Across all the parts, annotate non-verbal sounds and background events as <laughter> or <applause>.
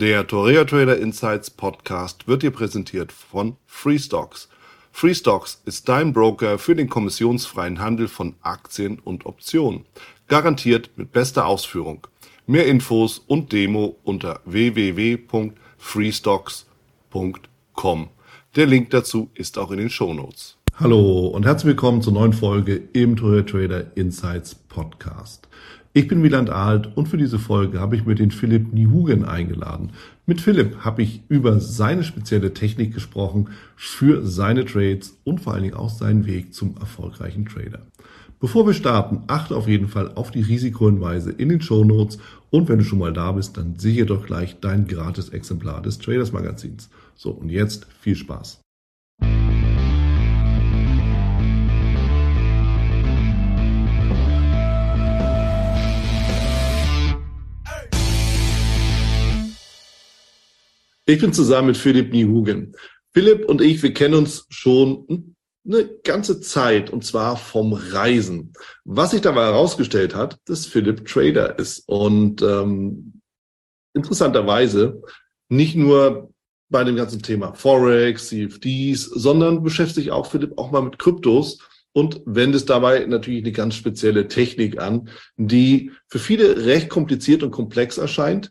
Der Torea Trader Insights Podcast wird dir präsentiert von Freestocks. Freestocks ist dein Broker für den kommissionsfreien Handel von Aktien und Optionen. Garantiert mit bester Ausführung. Mehr Infos und Demo unter www.freestocks.com. Der Link dazu ist auch in den Shownotes. Hallo und herzlich willkommen zur neuen Folge im Torea Trader Insights Podcast. Ich bin Wieland Alt und für diese Folge habe ich mir den Philipp Niehugen eingeladen. Mit Philipp habe ich über seine spezielle Technik gesprochen für seine Trades und vor allen Dingen auch seinen Weg zum erfolgreichen Trader. Bevor wir starten, achte auf jeden Fall auf die Risikohinweise in den Show Notes und wenn du schon mal da bist, dann sichere doch gleich dein gratis Exemplar des Traders Magazins. So, und jetzt viel Spaß. Ich bin zusammen mit Philipp Niehugen. Philipp und ich, wir kennen uns schon eine ganze Zeit und zwar vom Reisen. Was sich dabei herausgestellt hat, dass Philipp Trader ist und ähm, interessanterweise nicht nur bei dem ganzen Thema Forex, CFDs, sondern beschäftigt sich auch Philipp auch mal mit Kryptos und wendet dabei natürlich eine ganz spezielle Technik an, die für viele recht kompliziert und komplex erscheint,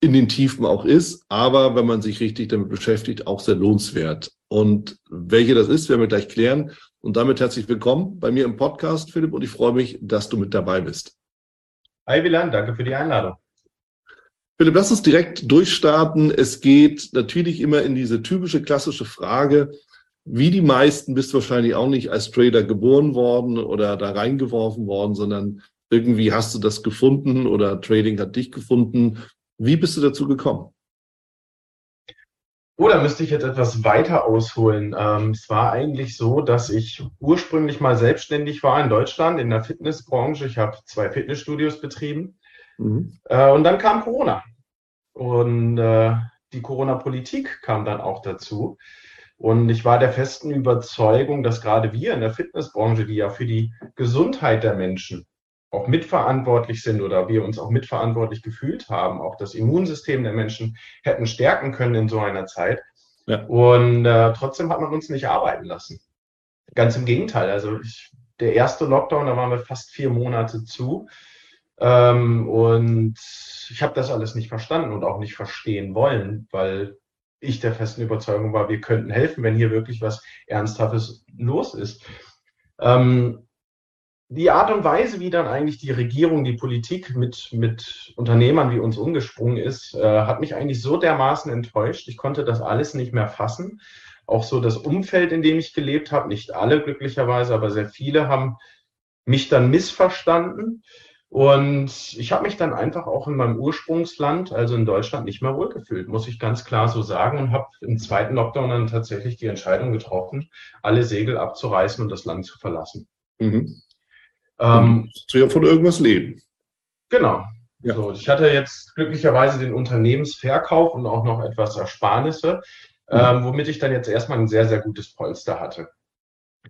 in den Tiefen auch ist, aber wenn man sich richtig damit beschäftigt, auch sehr lohnenswert. Und welche das ist, werden wir gleich klären. Und damit herzlich willkommen bei mir im Podcast, Philipp, und ich freue mich, dass du mit dabei bist. Hi Wieland, danke für die Einladung. Philipp, lass uns direkt durchstarten. Es geht natürlich immer in diese typische klassische Frage, wie die meisten bist du wahrscheinlich auch nicht als Trader geboren worden oder da reingeworfen worden, sondern irgendwie hast du das gefunden oder Trading hat dich gefunden. Wie bist du dazu gekommen? Oh, da müsste ich jetzt etwas weiter ausholen. Ähm, es war eigentlich so, dass ich ursprünglich mal selbstständig war in Deutschland in der Fitnessbranche. Ich habe zwei Fitnessstudios betrieben. Mhm. Äh, und dann kam Corona. Und äh, die Corona-Politik kam dann auch dazu. Und ich war der festen Überzeugung, dass gerade wir in der Fitnessbranche, die ja für die Gesundheit der Menschen auch mitverantwortlich sind oder wir uns auch mitverantwortlich gefühlt haben, auch das Immunsystem der Menschen hätten stärken können in so einer Zeit. Ja. Und äh, trotzdem hat man uns nicht arbeiten lassen. Ganz im Gegenteil. Also ich, der erste Lockdown, da waren wir fast vier Monate zu. Ähm, und ich habe das alles nicht verstanden und auch nicht verstehen wollen, weil ich der festen Überzeugung war, wir könnten helfen, wenn hier wirklich was Ernsthaftes los ist. Ähm, die Art und Weise, wie dann eigentlich die Regierung, die Politik mit, mit Unternehmern wie uns umgesprungen ist, äh, hat mich eigentlich so dermaßen enttäuscht. Ich konnte das alles nicht mehr fassen. Auch so das Umfeld, in dem ich gelebt habe, nicht alle glücklicherweise, aber sehr viele haben mich dann missverstanden. Und ich habe mich dann einfach auch in meinem Ursprungsland, also in Deutschland, nicht mehr wohlgefühlt, muss ich ganz klar so sagen. Und habe im zweiten Lockdown dann tatsächlich die Entscheidung getroffen, alle Segel abzureißen und das Land zu verlassen. Mhm. Ähm, du ja von irgendwas leben. Genau. Ja. So, ich hatte jetzt glücklicherweise den Unternehmensverkauf und auch noch etwas Ersparnisse, mhm. ähm, womit ich dann jetzt erstmal ein sehr, sehr gutes Polster hatte.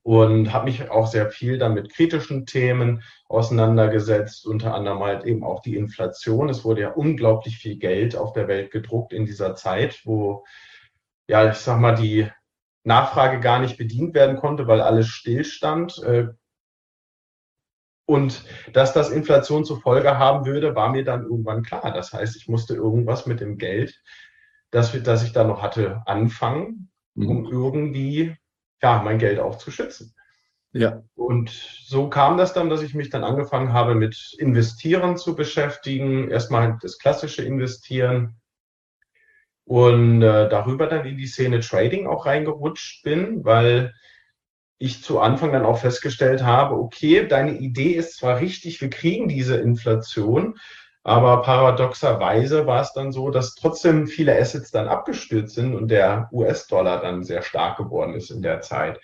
Und habe mich auch sehr viel dann mit kritischen Themen auseinandergesetzt, unter anderem halt eben auch die Inflation. Es wurde ja unglaublich viel Geld auf der Welt gedruckt in dieser Zeit, wo, ja, ich sag mal, die Nachfrage gar nicht bedient werden konnte, weil alles stillstand. Äh, und dass das Inflation zur Folge haben würde, war mir dann irgendwann klar. Das heißt, ich musste irgendwas mit dem Geld, das, das ich da noch hatte, anfangen, um mhm. irgendwie ja, mein Geld auch zu schützen. Ja. Und so kam das dann, dass ich mich dann angefangen habe, mit Investieren zu beschäftigen. Erstmal das klassische Investieren und äh, darüber dann in die Szene Trading auch reingerutscht bin, weil ich zu Anfang dann auch festgestellt habe, okay, deine Idee ist zwar richtig, wir kriegen diese Inflation, aber paradoxerweise war es dann so, dass trotzdem viele Assets dann abgestürzt sind und der US-Dollar dann sehr stark geworden ist in der Zeit.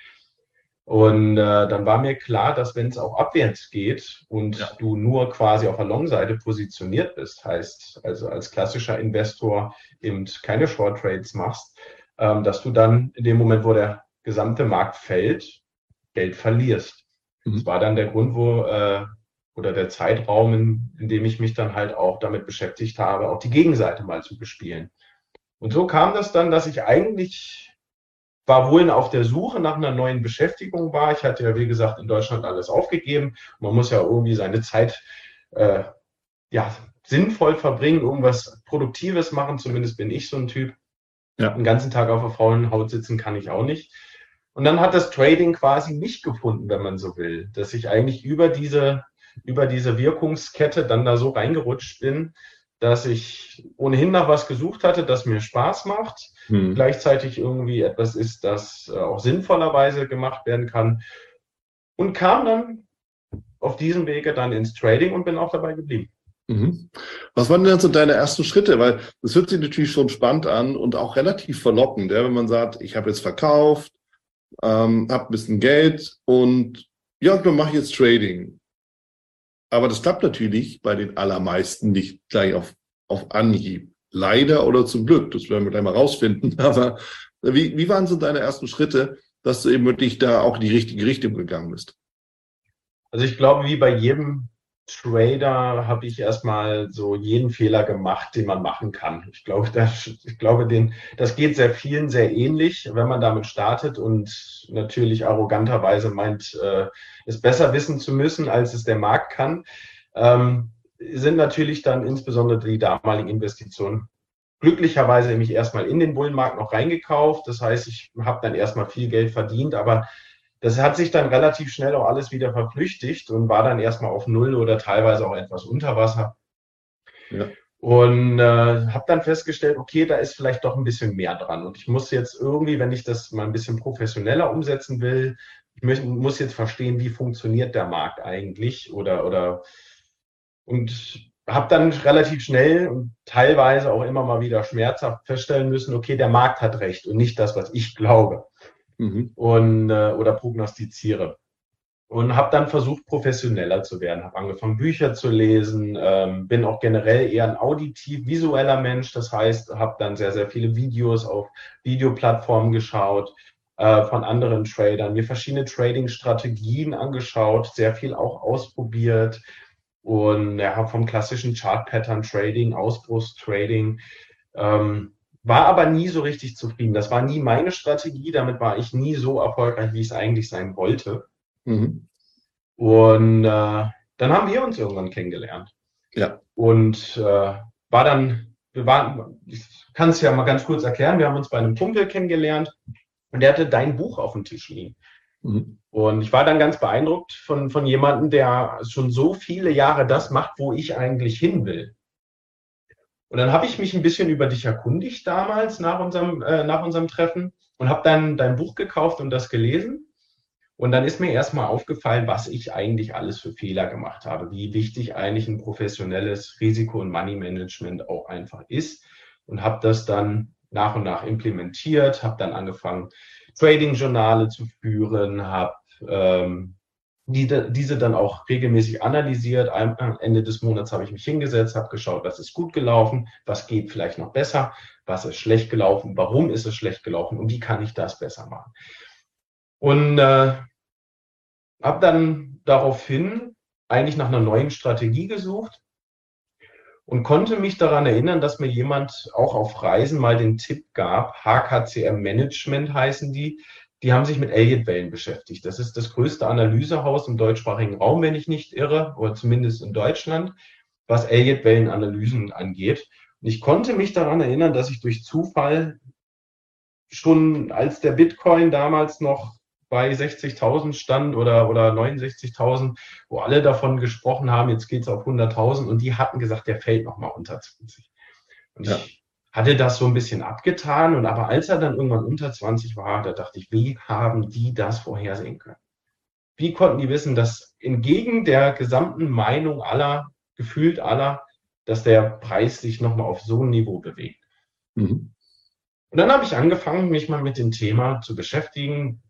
Und äh, dann war mir klar, dass wenn es auch abwärts geht und ja. du nur quasi auf der Long-Seite positioniert bist, heißt also als klassischer Investor eben keine Short Trades machst, ähm, dass du dann in dem Moment, wo der gesamte Markt fällt, Geld verlierst. Mhm. Das war dann der Grund, wo äh, oder der Zeitraum, in, in dem ich mich dann halt auch damit beschäftigt habe, auch die Gegenseite mal zu bespielen. Und so kam das dann, dass ich eigentlich war wohl auf der Suche nach einer neuen Beschäftigung war. Ich hatte ja, wie gesagt, in Deutschland alles aufgegeben. Man muss ja irgendwie seine Zeit äh, ja, sinnvoll verbringen, irgendwas Produktives machen. Zumindest bin ich so ein Typ. Ja. Den ganzen Tag auf der faulen Haut sitzen kann ich auch nicht. Und dann hat das Trading quasi mich gefunden, wenn man so will, dass ich eigentlich über diese, über diese Wirkungskette dann da so reingerutscht bin, dass ich ohnehin nach was gesucht hatte, das mir Spaß macht, hm. gleichzeitig irgendwie etwas ist, das äh, auch sinnvollerweise gemacht werden kann und kam dann auf diesem Wege dann ins Trading und bin auch dabei geblieben. Mhm. Was waren denn so deine ersten Schritte? Weil das hört sich natürlich schon spannend an und auch relativ verlockend, ja, wenn man sagt, ich habe jetzt verkauft, ähm, habe ein bisschen Geld und ja, dann mache ich jetzt Trading. Aber das klappt natürlich bei den allermeisten nicht gleich auf, auf Anhieb. Leider oder zum Glück, das werden wir gleich mal rausfinden. <laughs> Aber wie, wie waren so deine ersten Schritte, dass du eben wirklich da auch in die richtige Richtung gegangen bist? Also ich glaube, wie bei jedem Trader habe ich erstmal so jeden Fehler gemacht, den man machen kann. Ich glaube, das, ich glaube, den, das geht sehr vielen sehr ähnlich, wenn man damit startet und natürlich arroganterweise meint, äh, es besser wissen zu müssen, als es der Markt kann. Ähm, sind natürlich dann insbesondere die damaligen Investitionen glücklicherweise nämlich erstmal in den Bullenmarkt noch reingekauft. Das heißt, ich habe dann erstmal viel Geld verdient, aber das hat sich dann relativ schnell auch alles wieder verflüchtigt und war dann erstmal auf Null oder teilweise auch etwas unter Wasser. Ja. Und äh, habe dann festgestellt, okay, da ist vielleicht doch ein bisschen mehr dran. Und ich muss jetzt irgendwie, wenn ich das mal ein bisschen professioneller umsetzen will, ich muss jetzt verstehen, wie funktioniert der Markt eigentlich oder oder und habe dann relativ schnell und teilweise auch immer mal wieder schmerzhaft feststellen müssen, okay, der Markt hat recht und nicht das, was ich glaube mhm. und, äh, oder prognostiziere. Und habe dann versucht, professioneller zu werden. Habe angefangen, Bücher zu lesen, ähm, bin auch generell eher ein auditiv-visueller Mensch. Das heißt, habe dann sehr, sehr viele Videos auf Videoplattformen geschaut äh, von anderen Tradern, mir verschiedene Trading-Strategien angeschaut, sehr viel auch ausprobiert und ja, vom klassischen Chart-Pattern-Trading, Ausbruchstrading ähm, war aber nie so richtig zufrieden. Das war nie meine Strategie. Damit war ich nie so erfolgreich, wie es eigentlich sein wollte. Mhm. Und äh, dann haben wir uns irgendwann kennengelernt. Ja. Und äh, war dann, wir waren, ich kann es ja mal ganz kurz erklären, wir haben uns bei einem Kumpel kennengelernt und der hatte dein Buch auf dem Tisch liegen. Mhm. Und ich war dann ganz beeindruckt von, von jemandem, der schon so viele Jahre das macht, wo ich eigentlich hin will. Und dann habe ich mich ein bisschen über dich erkundigt damals nach unserem, äh, nach unserem Treffen und habe dann dein Buch gekauft und das gelesen. Und dann ist mir erstmal aufgefallen, was ich eigentlich alles für Fehler gemacht habe, wie wichtig eigentlich ein professionelles Risiko- und Money-Management auch einfach ist. Und habe das dann nach und nach implementiert, habe dann angefangen, Trading-Journale zu führen, habe ähm, die, diese dann auch regelmäßig analysiert. Am Ende des Monats habe ich mich hingesetzt, habe geschaut, was ist gut gelaufen, was geht vielleicht noch besser, was ist schlecht gelaufen, warum ist es schlecht gelaufen und wie kann ich das besser machen. Und äh, habe dann daraufhin eigentlich nach einer neuen Strategie gesucht und konnte mich daran erinnern, dass mir jemand auch auf Reisen mal den Tipp gab, HKCM Management heißen die, die haben sich mit Elliott-Wellen beschäftigt. Das ist das größte Analysehaus im deutschsprachigen Raum, wenn ich nicht irre, oder zumindest in Deutschland, was Elliott-Wellen-Analysen angeht. Und ich konnte mich daran erinnern, dass ich durch Zufall schon als der Bitcoin damals noch bei 60.000 stand oder, oder 69.000, wo alle davon gesprochen haben, jetzt geht es auf 100.000 und die hatten gesagt, der fällt nochmal unter 20. Und ja. ich hatte das so ein bisschen abgetan und aber als er dann irgendwann unter 20 war, da dachte ich, wie haben die das vorhersehen können? Wie konnten die wissen, dass entgegen der gesamten Meinung aller, gefühlt aller, dass der Preis sich nochmal auf so ein Niveau bewegt? Mhm. Und dann habe ich angefangen, mich mal mit dem Thema zu beschäftigen.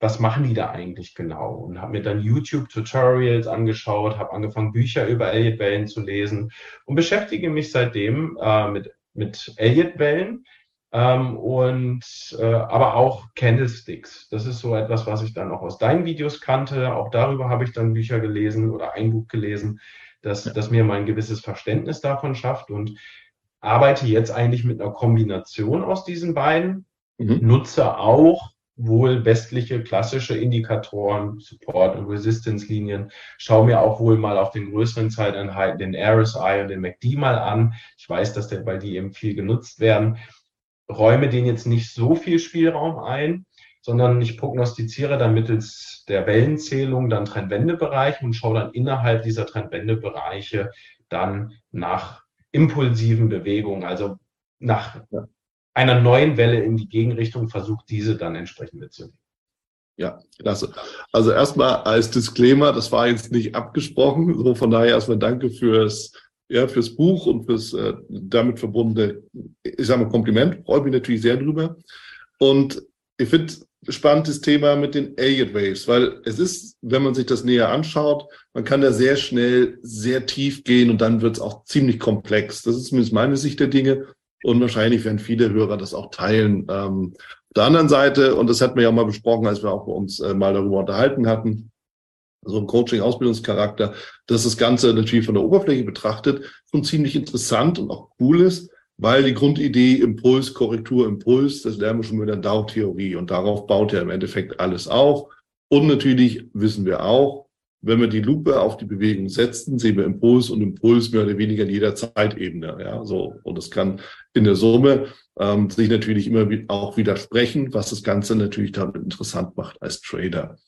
Was machen die da eigentlich genau? Und habe mir dann YouTube-Tutorials angeschaut, habe angefangen, Bücher über Elliott Wellen zu lesen und beschäftige mich seitdem äh, mit mit Elliott-Wellen ähm, und äh, aber auch Candlesticks. Das ist so etwas, was ich dann auch aus deinen Videos kannte. Auch darüber habe ich dann Bücher gelesen oder ein Buch gelesen, das, ja. das mir mal ein gewisses Verständnis davon schafft. Und arbeite jetzt eigentlich mit einer Kombination aus diesen beiden, mhm. nutze auch wohl westliche klassische Indikatoren, Support- und Resistance-Linien, schaue mir auch wohl mal auf den größeren Zeiteinheiten den RSI und den MACD mal an. Ich weiß, dass der, weil die eben viel genutzt werden, räume denen jetzt nicht so viel Spielraum ein, sondern ich prognostiziere dann mittels der Wellenzählung dann Trendwendebereiche und schaue dann innerhalb dieser Trendwendebereiche dann nach impulsiven Bewegungen, also nach. Einer neuen Welle in die Gegenrichtung, versucht diese dann entsprechend mitzunehmen. Ja, klasse. Also erstmal als Disclaimer, das war jetzt nicht abgesprochen. So von daher erstmal danke fürs, ja, fürs Buch und fürs äh, damit verbundene, ich sage mal Kompliment. Freue mich natürlich sehr drüber. Und ich finde spannendes Thema mit den Elliott Waves, weil es ist, wenn man sich das näher anschaut, man kann da sehr schnell sehr tief gehen und dann wird es auch ziemlich komplex. Das ist zumindest meine Sicht der Dinge und wahrscheinlich werden viele Hörer das auch teilen. Ähm, auf der anderen Seite, und das hatten wir ja mal besprochen, als wir auch bei uns äh, mal darüber unterhalten hatten, so ein Coaching-Ausbildungscharakter, dass das Ganze natürlich von der Oberfläche betrachtet schon ziemlich interessant und auch cool ist weil die Grundidee Impuls, Korrektur, Impuls, das lernen wir schon mit der Dow-Theorie und darauf baut ja im Endeffekt alles auf. Und natürlich wissen wir auch, wenn wir die Lupe auf die Bewegung setzen, sehen wir Impuls und Impuls mehr oder weniger in jeder Zeitebene. Ja, so. Und das kann in der Summe ähm, sich natürlich immer auch widersprechen, was das Ganze natürlich dann interessant macht als Trader.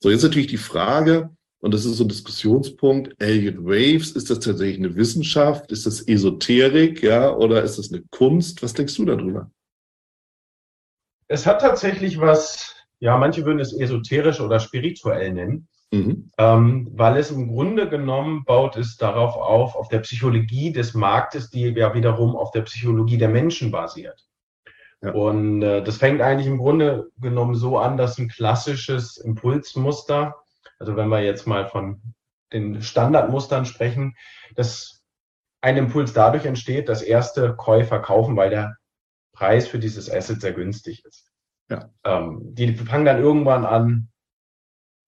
So, jetzt natürlich die Frage, und das ist so ein Diskussionspunkt. Elliott Waves, ist das tatsächlich eine Wissenschaft? Ist das Esoterik, ja, oder ist das eine Kunst? Was denkst du darüber? Es hat tatsächlich was, ja, manche würden es esoterisch oder spirituell nennen, mhm. ähm, weil es im Grunde genommen baut es darauf auf, auf der Psychologie des Marktes, die ja wiederum auf der Psychologie der Menschen basiert. Ja. Und äh, das fängt eigentlich im Grunde genommen so an, dass ein klassisches Impulsmuster also wenn wir jetzt mal von den Standardmustern sprechen, dass ein Impuls dadurch entsteht, dass erste Käufer kaufen, weil der Preis für dieses Asset sehr günstig ist. Ja. Ähm, die fangen dann irgendwann an,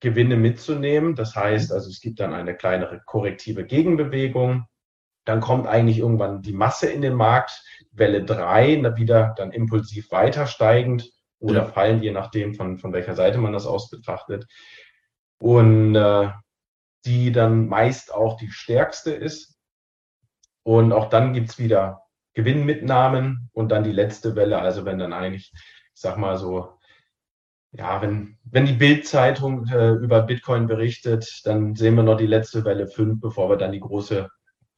Gewinne mitzunehmen. Das heißt, also es gibt dann eine kleinere korrektive Gegenbewegung. Dann kommt eigentlich irgendwann die Masse in den Markt, Welle 3, wieder dann impulsiv weiter steigend oder ja. fallen, je nachdem, von, von welcher Seite man das aus betrachtet und äh, die dann meist auch die stärkste ist. Und auch dann gibt's wieder Gewinnmitnahmen und dann die letzte Welle, also wenn dann eigentlich, ich sag mal so, ja, wenn, wenn die Bildzeitung äh, über Bitcoin berichtet, dann sehen wir noch die letzte Welle 5, bevor wir dann die große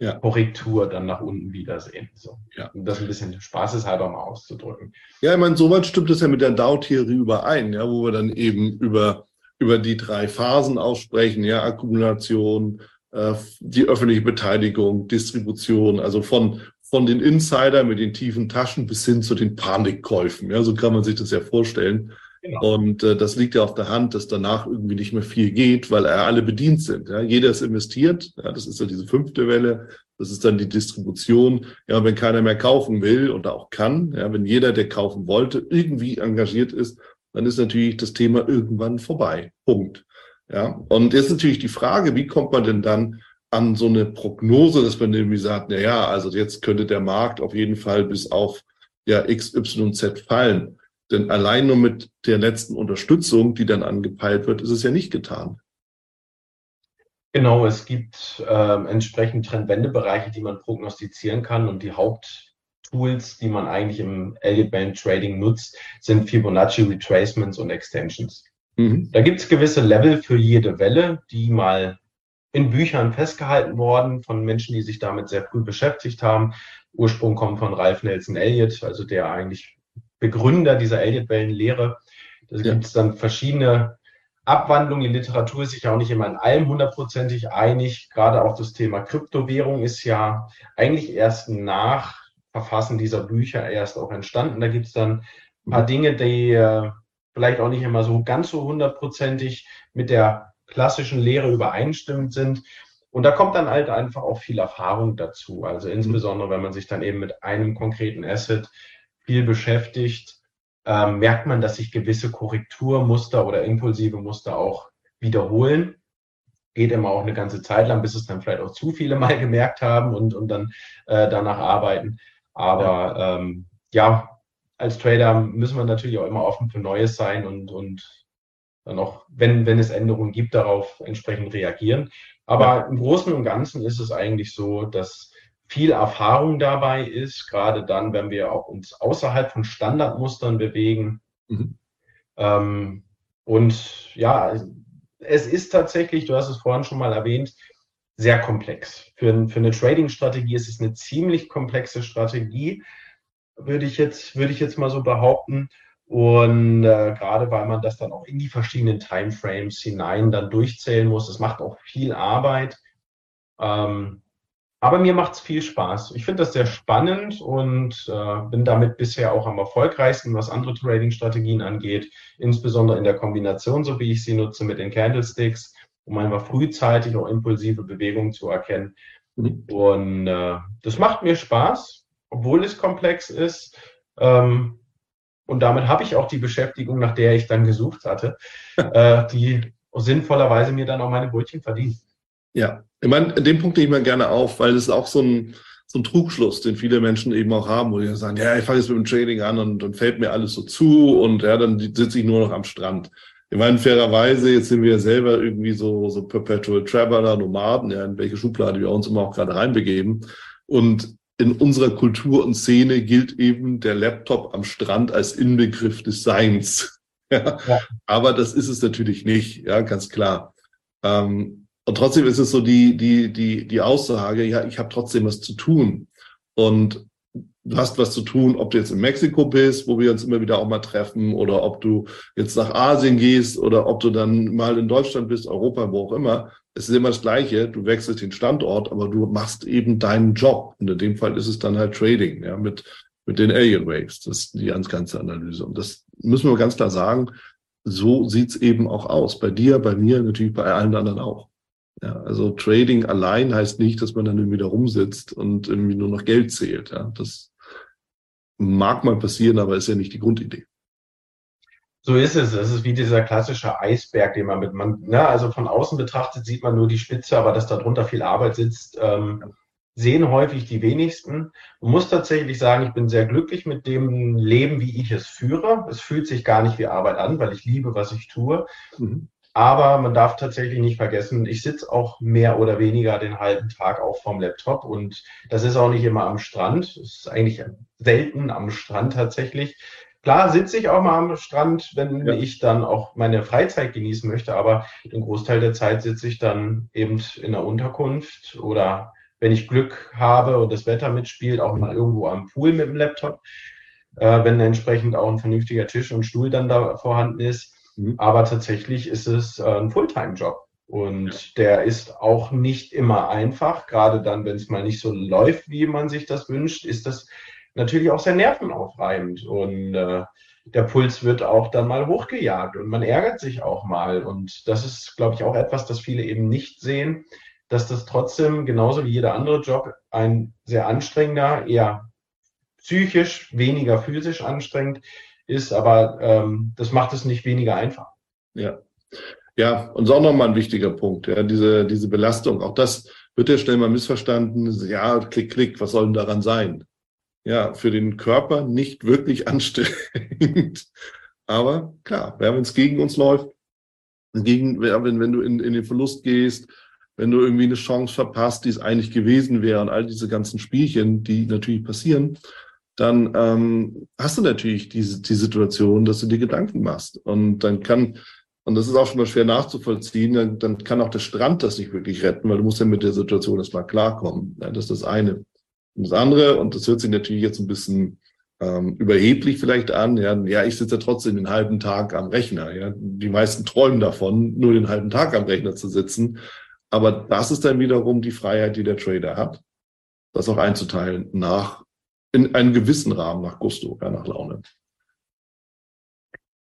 ja. Korrektur dann nach unten wiedersehen. So. Ja. Um das ein bisschen spaßeshalber mal auszudrücken. Ja, ich meine, soweit stimmt es ja mit der Dow-Theorie überein, ja, wo wir dann eben über über die drei Phasen aussprechen, ja, Akkumulation, äh, die öffentliche Beteiligung, Distribution, also von, von den Insider mit den tiefen Taschen bis hin zu den Panikkäufen. Ja, so kann man sich das ja vorstellen. Genau. Und äh, das liegt ja auf der Hand, dass danach irgendwie nicht mehr viel geht, weil alle bedient sind. Ja? Jeder ist investiert. Ja, das ist ja diese fünfte Welle. Das ist dann die Distribution. Ja, wenn keiner mehr kaufen will oder auch kann, ja, wenn jeder, der kaufen wollte, irgendwie engagiert ist, dann ist natürlich das Thema irgendwann vorbei. Punkt. Ja, und jetzt natürlich die Frage, wie kommt man denn dann an so eine Prognose, dass man irgendwie sagt, na ja, also jetzt könnte der Markt auf jeden Fall bis auf ja XYZ fallen. Denn allein nur mit der letzten Unterstützung, die dann angepeilt wird, ist es ja nicht getan. Genau, es gibt äh, entsprechend Trendwendebereiche, die man prognostizieren kann und die Haupt Tools, die man eigentlich im Elliott Band Trading nutzt, sind Fibonacci Retracements und Extensions. Mhm. Da gibt es gewisse Level für jede Welle, die mal in Büchern festgehalten worden von Menschen, die sich damit sehr früh beschäftigt haben. Ursprung kommt von Ralph Nelson Elliott, also der eigentlich Begründer dieser Elliott-Wellenlehre. Da ja. gibt es dann verschiedene Abwandlungen. Die Literatur ist sich auch nicht immer in allem hundertprozentig einig. Gerade auch das Thema Kryptowährung ist ja eigentlich erst nach Verfassen dieser Bücher erst auch entstanden. Da gibt es dann ein paar Dinge, die äh, vielleicht auch nicht immer so ganz so hundertprozentig mit der klassischen Lehre übereinstimmend sind. Und da kommt dann halt einfach auch viel Erfahrung dazu. Also insbesondere, wenn man sich dann eben mit einem konkreten Asset viel beschäftigt, äh, merkt man, dass sich gewisse Korrekturmuster oder impulsive Muster auch wiederholen. Geht immer auch eine ganze Zeit lang, bis es dann vielleicht auch zu viele mal <laughs> gemerkt haben und, und dann äh, danach arbeiten. Aber ja. Ähm, ja, als Trader müssen wir natürlich auch immer offen für Neues sein und, und dann auch, wenn, wenn es Änderungen gibt, darauf entsprechend reagieren. Aber ja. im Großen und Ganzen ist es eigentlich so, dass viel Erfahrung dabei ist, gerade dann, wenn wir auch uns außerhalb von Standardmustern bewegen. Mhm. Ähm, und ja, es ist tatsächlich, du hast es vorhin schon mal erwähnt, sehr komplex. Für, für eine Trading-Strategie ist es eine ziemlich komplexe Strategie, würde ich jetzt, würde ich jetzt mal so behaupten. Und äh, gerade weil man das dann auch in die verschiedenen Timeframes hinein dann durchzählen muss, das macht auch viel Arbeit. Ähm, aber mir macht es viel Spaß. Ich finde das sehr spannend und äh, bin damit bisher auch am erfolgreichsten, was andere Trading-Strategien angeht, insbesondere in der Kombination, so wie ich sie nutze mit den Candlesticks, um einfach frühzeitig auch impulsive Bewegungen zu erkennen. Und äh, das macht mir Spaß, obwohl es komplex ist. Ähm, und damit habe ich auch die Beschäftigung, nach der ich dann gesucht hatte, <laughs> äh, die sinnvollerweise mir dann auch meine Brötchen verdient. Ja, ich meine, den Punkt nehme ich mir gerne auf, weil das ist auch so ein, so ein Trugschluss, den viele Menschen eben auch haben, wo die sagen, ja, ich fange jetzt mit dem Trading an und dann fällt mir alles so zu und ja, dann sitze ich nur noch am Strand. Ich meine, fairerweise, jetzt sind wir ja selber irgendwie so, so Perpetual Traveler, Nomaden, ja, in welche Schublade wir uns immer auch gerade reinbegeben. Und in unserer Kultur und Szene gilt eben der Laptop am Strand als Inbegriff des Seins. <laughs> Ja. Aber das ist es natürlich nicht, ja, ganz klar. Ähm, und trotzdem ist es so die, die, die, die Aussage, ja, ich habe trotzdem was zu tun. Und du hast was zu tun, ob du jetzt in Mexiko bist, wo wir uns immer wieder auch mal treffen, oder ob du jetzt nach Asien gehst oder ob du dann mal in Deutschland bist, Europa, wo auch immer es ist immer das Gleiche, du wechselst den Standort, aber du machst eben deinen Job. Und in dem Fall ist es dann halt Trading, ja, mit, mit den Alien Waves. Das ist die ganz ganze Analyse. Und das müssen wir ganz klar sagen, so sieht's eben auch aus. Bei dir, bei mir, natürlich bei allen anderen auch. Ja, also Trading allein heißt nicht, dass man dann irgendwie da rumsitzt und irgendwie nur noch Geld zählt. Ja, das mag mal passieren, aber ist ja nicht die Grundidee. So ist es. Es ist wie dieser klassische Eisberg, den man mit, man, ne, also von außen betrachtet sieht man nur die Spitze, aber dass darunter viel Arbeit sitzt, ähm, sehen häufig die wenigsten. Man muss tatsächlich sagen, ich bin sehr glücklich mit dem Leben, wie ich es führe. Es fühlt sich gar nicht wie Arbeit an, weil ich liebe, was ich tue. Mhm. Aber man darf tatsächlich nicht vergessen, ich sitze auch mehr oder weniger den halben Tag auch vom Laptop und das ist auch nicht immer am Strand. Es ist eigentlich selten am Strand tatsächlich. Klar sitze ich auch mal am Strand, wenn ja. ich dann auch meine Freizeit genießen möchte, aber den Großteil der Zeit sitze ich dann eben in der Unterkunft oder wenn ich Glück habe und das Wetter mitspielt, auch mal irgendwo am Pool mit dem Laptop, äh, wenn entsprechend auch ein vernünftiger Tisch und Stuhl dann da vorhanden ist. Mhm. Aber tatsächlich ist es äh, ein Fulltime-Job. Und ja. der ist auch nicht immer einfach, gerade dann, wenn es mal nicht so läuft, wie man sich das wünscht, ist das natürlich auch sehr nervenaufreibend und äh, der Puls wird auch dann mal hochgejagt und man ärgert sich auch mal. Und das ist, glaube ich, auch etwas, das viele eben nicht sehen, dass das trotzdem genauso wie jeder andere Job ein sehr anstrengender, eher psychisch, weniger physisch anstrengend ist, aber ähm, das macht es nicht weniger einfach. Ja. Ja, und ist auch nochmal ein wichtiger Punkt, ja, diese, diese Belastung. Auch das wird ja schnell mal missverstanden. Ja, klick, klick, was soll denn daran sein? ja für den Körper nicht wirklich <laughs> anstrengend. Aber klar, wenn es gegen uns läuft, gegen, wenn, wenn du in, in den Verlust gehst, wenn du irgendwie eine Chance verpasst, die es eigentlich gewesen wäre und all diese ganzen Spielchen, die natürlich passieren, dann ähm, hast du natürlich diese die Situation, dass du dir Gedanken machst. Und dann kann, und das ist auch schon mal schwer nachzuvollziehen, dann, dann kann auch der Strand das nicht wirklich retten, weil du musst ja mit der Situation erstmal klarkommen. Ja, das ist das eine. Und das andere, und das hört sich natürlich jetzt ein bisschen ähm, überheblich vielleicht an, ja, ja, ich sitze ja trotzdem den halben Tag am Rechner. Ja. Die meisten träumen davon, nur den halben Tag am Rechner zu sitzen. Aber das ist dann wiederum die Freiheit, die der Trader hat, das auch einzuteilen nach in einem gewissen Rahmen nach Gusto, ja, nach Laune.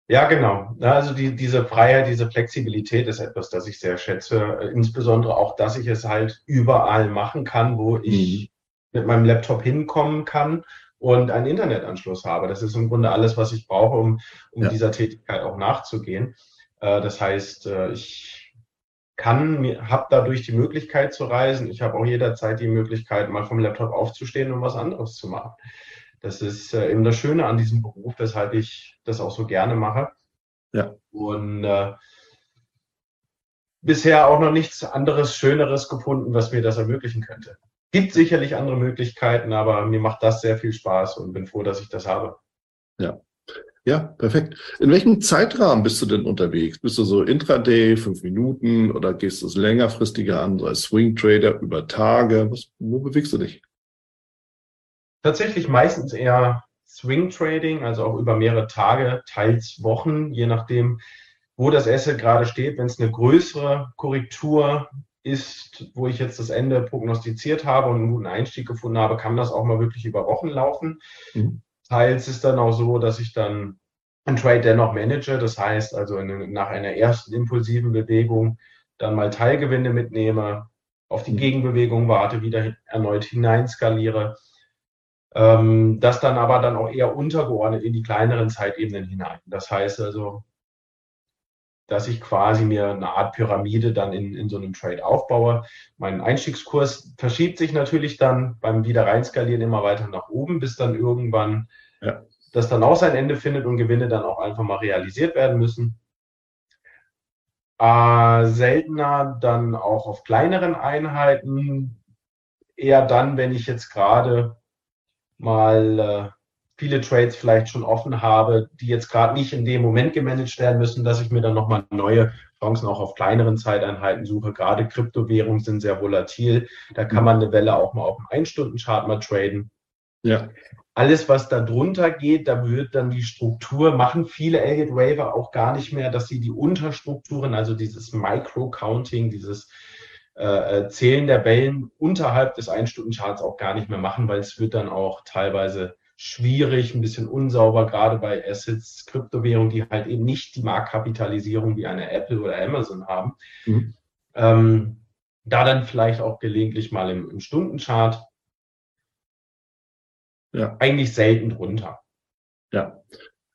Ja, genau. Also die, diese Freiheit, diese Flexibilität ist etwas, das ich sehr schätze. Insbesondere auch, dass ich es halt überall machen kann, wo ich mhm mit meinem Laptop hinkommen kann und einen Internetanschluss habe. Das ist im Grunde alles, was ich brauche, um, um ja. dieser Tätigkeit auch nachzugehen. Äh, das heißt, äh, ich kann, habe dadurch die Möglichkeit zu reisen. Ich habe auch jederzeit die Möglichkeit, mal vom Laptop aufzustehen und was anderes zu machen. Das ist äh, eben das Schöne an diesem Beruf, weshalb ich das auch so gerne mache. Ja. Und äh, bisher auch noch nichts anderes, Schöneres gefunden, was mir das ermöglichen könnte. Gibt sicherlich andere Möglichkeiten, aber mir macht das sehr viel Spaß und bin froh, dass ich das habe. Ja. Ja, perfekt. In welchem Zeitrahmen bist du denn unterwegs? Bist du so Intraday, fünf Minuten oder gehst du es längerfristiger an, so als Swing Trader über Tage? Was, wo bewegst du dich? Tatsächlich meistens eher Swing Trading, also auch über mehrere Tage, teils Wochen, je nachdem, wo das Asset gerade steht. Wenn es eine größere Korrektur ist, wo ich jetzt das Ende prognostiziert habe und einen guten Einstieg gefunden habe, kann das auch mal wirklich über Wochen laufen. Mhm. Teils ist dann auch so, dass ich dann einen Trade dennoch manage. Das heißt also in, nach einer ersten impulsiven Bewegung dann mal Teilgewinne mitnehme, auf die mhm. Gegenbewegung warte, wieder erneut hineinskaliere. Ähm, das dann aber dann auch eher untergeordnet in die kleineren Zeitebenen hinein. Das heißt also, dass ich quasi mir eine Art Pyramide dann in, in so einem Trade aufbaue. Mein Einstiegskurs verschiebt sich natürlich dann beim Wiederreinskalieren immer weiter nach oben, bis dann irgendwann ja. das dann auch sein Ende findet und Gewinne dann auch einfach mal realisiert werden müssen. Äh, seltener dann auch auf kleineren Einheiten, eher dann, wenn ich jetzt gerade mal äh, viele Trades vielleicht schon offen habe, die jetzt gerade nicht in dem Moment gemanagt werden müssen, dass ich mir dann nochmal neue Chancen auch auf kleineren Zeiteinheiten suche. Gerade Kryptowährungen sind sehr volatil. Da kann man eine Welle auch mal auf dem Ein-Stunden-Chart mal traden. Ja. Alles, was da drunter geht, da wird dann die Struktur, machen viele Elliott Waver auch gar nicht mehr, dass sie die Unterstrukturen, also dieses Micro-Counting, dieses äh, äh, Zählen der Wellen unterhalb des Ein-Stunden-Charts auch gar nicht mehr machen, weil es wird dann auch teilweise schwierig, ein bisschen unsauber, gerade bei Assets, Kryptowährungen, die halt eben nicht die Marktkapitalisierung wie eine Apple oder Amazon haben. Mhm. Ähm, da dann vielleicht auch gelegentlich mal im, im Stundenchart. Ja. Eigentlich selten drunter. Ja.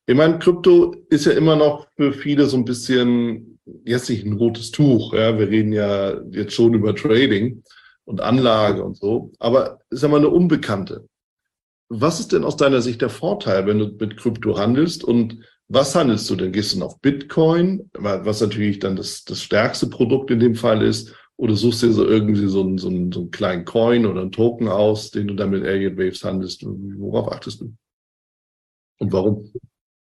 Ich meine, Krypto ist ja immer noch für viele so ein bisschen, jetzt nicht ein rotes Tuch. Ja, wir reden ja jetzt schon über Trading und Anlage und so, aber ist ja mal eine Unbekannte. Was ist denn aus deiner Sicht der Vorteil, wenn du mit Krypto handelst und was handelst du denn? Gehst du auf Bitcoin, was natürlich dann das, das stärkste Produkt in dem Fall ist, oder suchst dir so irgendwie so einen, so, einen, so einen kleinen Coin oder einen Token aus, den du dann mit Alien Waves handelst? Worauf achtest du? Und warum?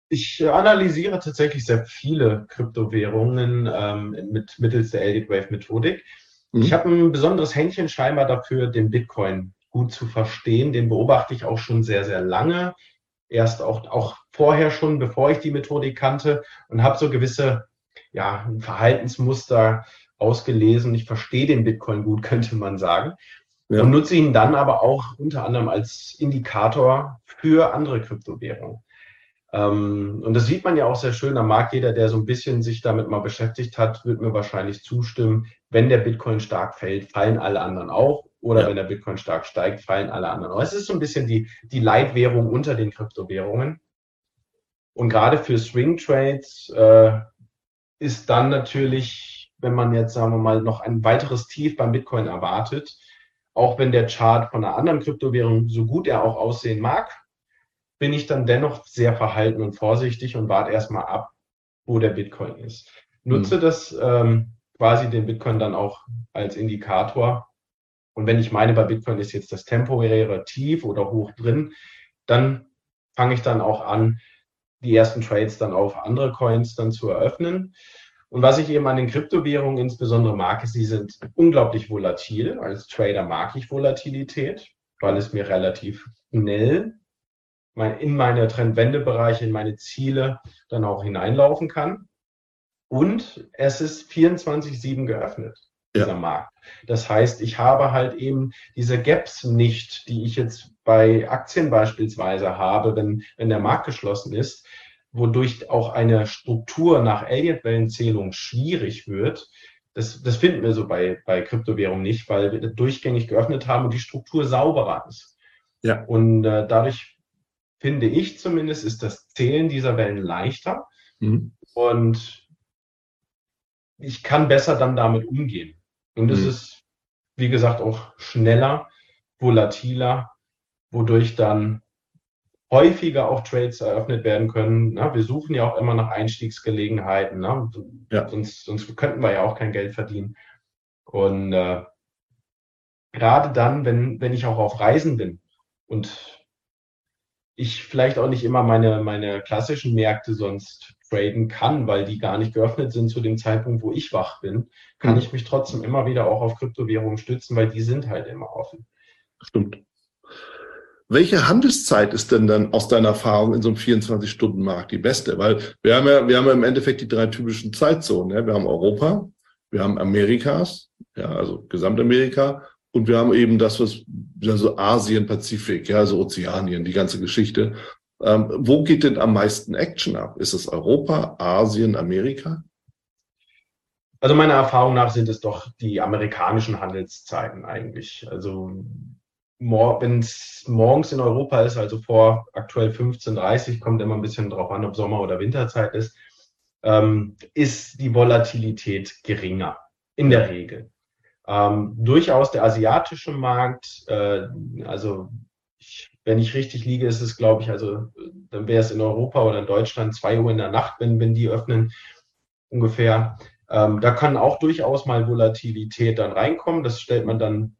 Ich analysiere tatsächlich sehr viele Kryptowährungen ähm, mit, mittels der Alien Wave Methodik. Mhm. Ich habe ein besonderes Händchen scheinbar dafür, den Bitcoin gut zu verstehen. Den beobachte ich auch schon sehr, sehr lange. Erst auch, auch vorher schon, bevor ich die Methodik kannte und habe so gewisse ja, Verhaltensmuster ausgelesen. Ich verstehe den Bitcoin gut, <laughs> könnte man sagen. Ja. Und nutze ihn dann aber auch unter anderem als Indikator für andere Kryptowährungen. Ähm, und das sieht man ja auch sehr schön am Markt. Jeder, der so ein bisschen sich damit mal beschäftigt hat, wird mir wahrscheinlich zustimmen. Wenn der Bitcoin stark fällt, fallen alle anderen auch. Oder ja. wenn der Bitcoin stark steigt, fallen alle anderen. Aber es ist so ein bisschen die, die Leitwährung unter den Kryptowährungen. Und gerade für Swing Trades äh, ist dann natürlich, wenn man jetzt, sagen wir mal, noch ein weiteres Tief beim Bitcoin erwartet, auch wenn der Chart von einer anderen Kryptowährung, so gut er auch aussehen mag, bin ich dann dennoch sehr verhalten und vorsichtig und warte erstmal ab, wo der Bitcoin ist. Nutze mhm. das ähm, quasi den Bitcoin dann auch als Indikator und wenn ich meine, bei Bitcoin ist jetzt das temporäre Tief oder hoch drin, dann fange ich dann auch an, die ersten Trades dann auf andere Coins dann zu eröffnen. Und was ich eben an den Kryptowährungen insbesondere mag, ist, sie sind unglaublich volatil. Als Trader mag ich Volatilität, weil es mir relativ schnell in meine Trendwendebereiche, in meine Ziele dann auch hineinlaufen kann. Und es ist 24-7 geöffnet dieser ja. Markt. Das heißt, ich habe halt eben diese Gaps nicht, die ich jetzt bei Aktien beispielsweise habe, wenn, wenn der Markt geschlossen ist, wodurch auch eine Struktur nach Elliott-Wellenzählung schwierig wird. Das, das finden wir so bei, bei Kryptowährungen nicht, weil wir durchgängig geöffnet haben und die Struktur sauberer ist. Ja. Und äh, dadurch finde ich zumindest, ist das Zählen dieser Wellen leichter. Mhm. Und ich kann besser dann damit umgehen. Und es mhm. ist, wie gesagt, auch schneller, volatiler, wodurch dann häufiger auch Trades eröffnet werden können. Na, wir suchen ja auch immer nach Einstiegsgelegenheiten. Na? Ja. Sonst, sonst könnten wir ja auch kein Geld verdienen. Und äh, gerade dann, wenn, wenn ich auch auf Reisen bin und ich vielleicht auch nicht immer meine, meine klassischen Märkte sonst traden kann, weil die gar nicht geöffnet sind zu dem Zeitpunkt, wo ich wach bin, kann mhm. ich mich trotzdem immer wieder auch auf Kryptowährungen stützen, weil die sind halt immer offen. Stimmt. Welche Handelszeit ist denn dann aus deiner Erfahrung in so einem 24-Stunden-Markt die beste? Weil wir haben ja, wir haben ja im Endeffekt die drei typischen Zeitzonen. Ja? Wir haben Europa, wir haben Amerikas, ja, also Gesamtamerika, und wir haben eben das, was ja, so Asien, Pazifik, ja, so Ozeanien, die ganze Geschichte. Ähm, wo geht denn am meisten Action ab? Ist es Europa, Asien, Amerika? Also meiner Erfahrung nach sind es doch die amerikanischen Handelszeiten eigentlich. Also wenn es morgens in Europa ist, also vor aktuell 15.30 kommt immer ein bisschen drauf an, ob Sommer- oder Winterzeit ist, ähm, ist die Volatilität geringer in der Regel. Ähm, durchaus der asiatische Markt, äh, also ich, wenn ich richtig liege, ist es, glaube ich, also dann wäre es in Europa oder in Deutschland zwei Uhr in der Nacht, wenn, wenn die öffnen, ungefähr. Ähm, da kann auch durchaus mal Volatilität dann reinkommen. Das stellt man dann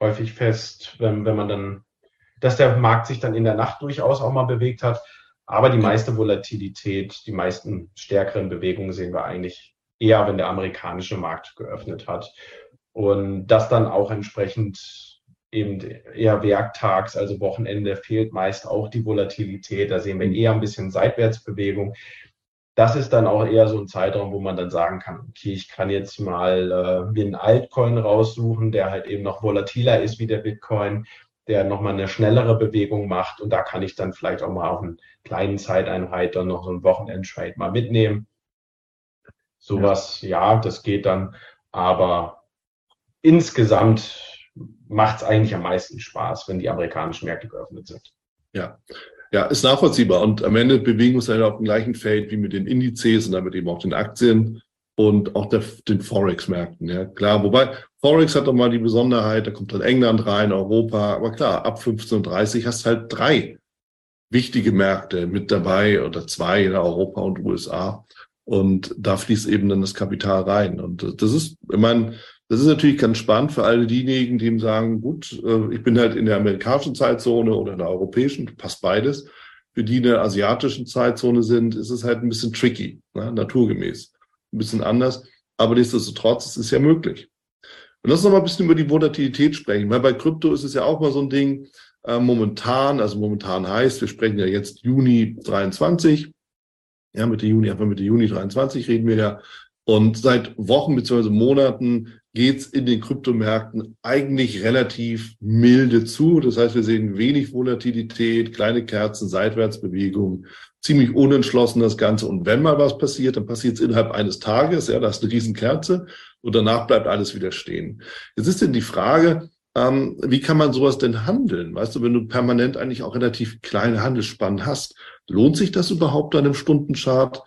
häufig fest, wenn, wenn man dann, dass der Markt sich dann in der Nacht durchaus auch mal bewegt hat. Aber die meiste Volatilität, die meisten stärkeren Bewegungen sehen wir eigentlich eher, wenn der amerikanische Markt geöffnet hat. Und das dann auch entsprechend eben eher werktags, also Wochenende fehlt meist auch die Volatilität. Da sehen wir eher ein bisschen Seitwärtsbewegung das ist dann auch eher so ein Zeitraum, wo man dann sagen kann, okay, ich kann jetzt mal äh, mir einen Altcoin raussuchen, der halt eben noch volatiler ist wie der Bitcoin, der nochmal eine schnellere Bewegung macht und da kann ich dann vielleicht auch mal auf einen kleinen Zeiteinheit dann noch so einen Wochenendtrade mal mitnehmen. Sowas, ja. ja, das geht dann, aber insgesamt macht es eigentlich am meisten Spaß, wenn die amerikanischen Märkte geöffnet sind. Ja, ja, ist nachvollziehbar. Und am Ende bewegen wir uns halt auf dem gleichen Feld wie mit den Indizes und damit eben auch den Aktien und auch der, den Forex-Märkten. Ja, klar. Wobei Forex hat doch mal die Besonderheit, da kommt dann England rein, Europa. Aber klar, ab 15.30 hast du halt drei wichtige Märkte mit dabei oder zwei in Europa und USA. Und da fließt eben dann das Kapital rein. Und das ist, ich meine, das ist natürlich ganz spannend für alle diejenigen, die eben sagen, gut, äh, ich bin halt in der amerikanischen Zeitzone oder in der europäischen, passt beides. Für die in der asiatischen Zeitzone sind, ist es halt ein bisschen tricky, ne, naturgemäß. Ein bisschen anders. Aber nichtsdestotrotz, es ist ja möglich. Und lass uns noch mal ein bisschen über die Volatilität sprechen, weil bei Krypto ist es ja auch mal so ein Ding, äh, momentan, also momentan heißt, wir sprechen ja jetzt Juni 23, ja, Mitte Juni, einfach Mitte Juni 23 reden wir ja. Und seit Wochen bzw. Monaten geht's in den Kryptomärkten eigentlich relativ milde zu. Das heißt, wir sehen wenig Volatilität, kleine Kerzen, Seitwärtsbewegungen, ziemlich unentschlossen das Ganze. Und wenn mal was passiert, dann passiert es innerhalb eines Tages. Ja, da ist eine Riesenkerze und danach bleibt alles wieder stehen. Jetzt ist denn die Frage, ähm, wie kann man sowas denn handeln? Weißt du, wenn du permanent eigentlich auch relativ kleine Handelsspannen hast, lohnt sich das überhaupt an einem Stundenchart?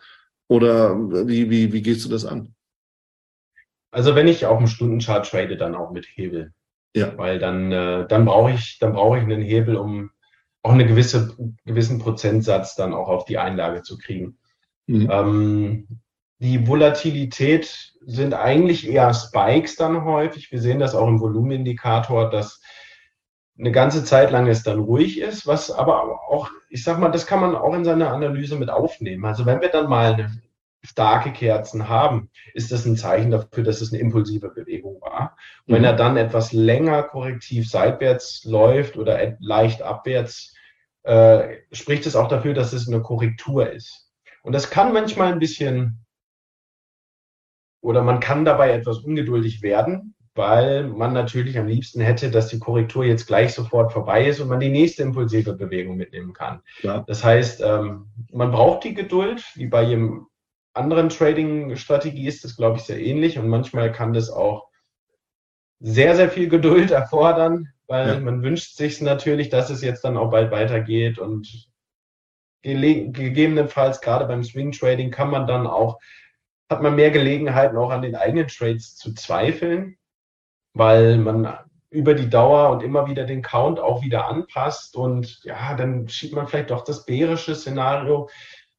Oder wie, wie, wie gehst du das an? Also wenn ich auf dem Stundenchart trade, dann auch mit Hebel. Ja. Weil dann, äh, dann brauche ich, dann brauche ich einen Hebel, um auch einen gewisse, gewissen Prozentsatz dann auch auf die Einlage zu kriegen. Mhm. Ähm, die Volatilität sind eigentlich eher Spikes dann häufig. Wir sehen das auch im Volumenindikator, dass eine ganze Zeit lang es dann ruhig ist, was aber auch, ich sag mal, das kann man auch in seiner Analyse mit aufnehmen. Also wenn wir dann mal eine starke Kerzen haben, ist das ein Zeichen dafür, dass es eine impulsive Bewegung war. Und wenn mhm. er dann etwas länger korrektiv seitwärts läuft oder leicht abwärts, äh, spricht es auch dafür, dass es eine Korrektur ist. Und das kann manchmal ein bisschen oder man kann dabei etwas ungeduldig werden, weil man natürlich am liebsten hätte, dass die Korrektur jetzt gleich sofort vorbei ist und man die nächste impulsive Bewegung mitnehmen kann. Ja. Das heißt, ähm, man braucht die Geduld, wie bei jedem anderen Trading-Strategie ist das, glaube ich, sehr ähnlich. Und manchmal kann das auch sehr, sehr viel Geduld <laughs> erfordern, weil ja. man wünscht sich natürlich, dass es jetzt dann auch bald weitergeht. Und gegebenenfalls gerade beim Swing Trading kann man dann auch hat man mehr Gelegenheiten, auch an den eigenen Trades zu zweifeln, weil man über die Dauer und immer wieder den Count auch wieder anpasst. Und ja, dann schiebt man vielleicht doch das bärische Szenario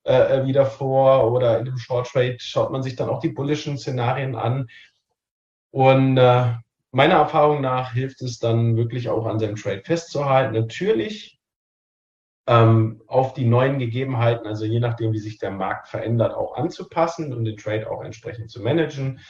äh, äh, wieder vor oder in dem Short Trade schaut man sich dann auch die bullischen Szenarien an. Und äh, meiner Erfahrung nach hilft es dann wirklich auch an seinem Trade festzuhalten. Natürlich ähm, auf die neuen Gegebenheiten, also je nachdem, wie sich der Markt verändert, auch anzupassen und den Trade auch entsprechend zu managen.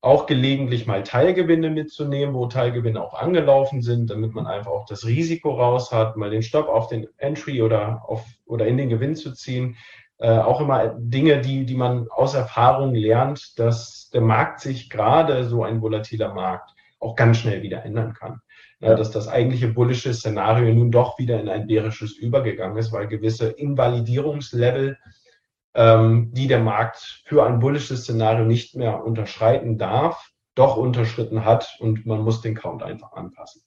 Auch gelegentlich mal Teilgewinne mitzunehmen, wo Teilgewinne auch angelaufen sind, damit man einfach auch das Risiko raus hat, mal den Stopp auf den Entry oder, auf, oder in den Gewinn zu ziehen. Äh, auch immer Dinge, die, die man aus Erfahrung lernt, dass der Markt sich gerade so ein volatiler Markt auch ganz schnell wieder ändern kann. Ja, dass das eigentliche bullische Szenario nun doch wieder in ein bärisches übergegangen ist, weil gewisse Invalidierungslevel, die der Markt für ein bullisches Szenario nicht mehr unterschreiten darf, doch unterschritten hat und man muss den Count einfach anpassen.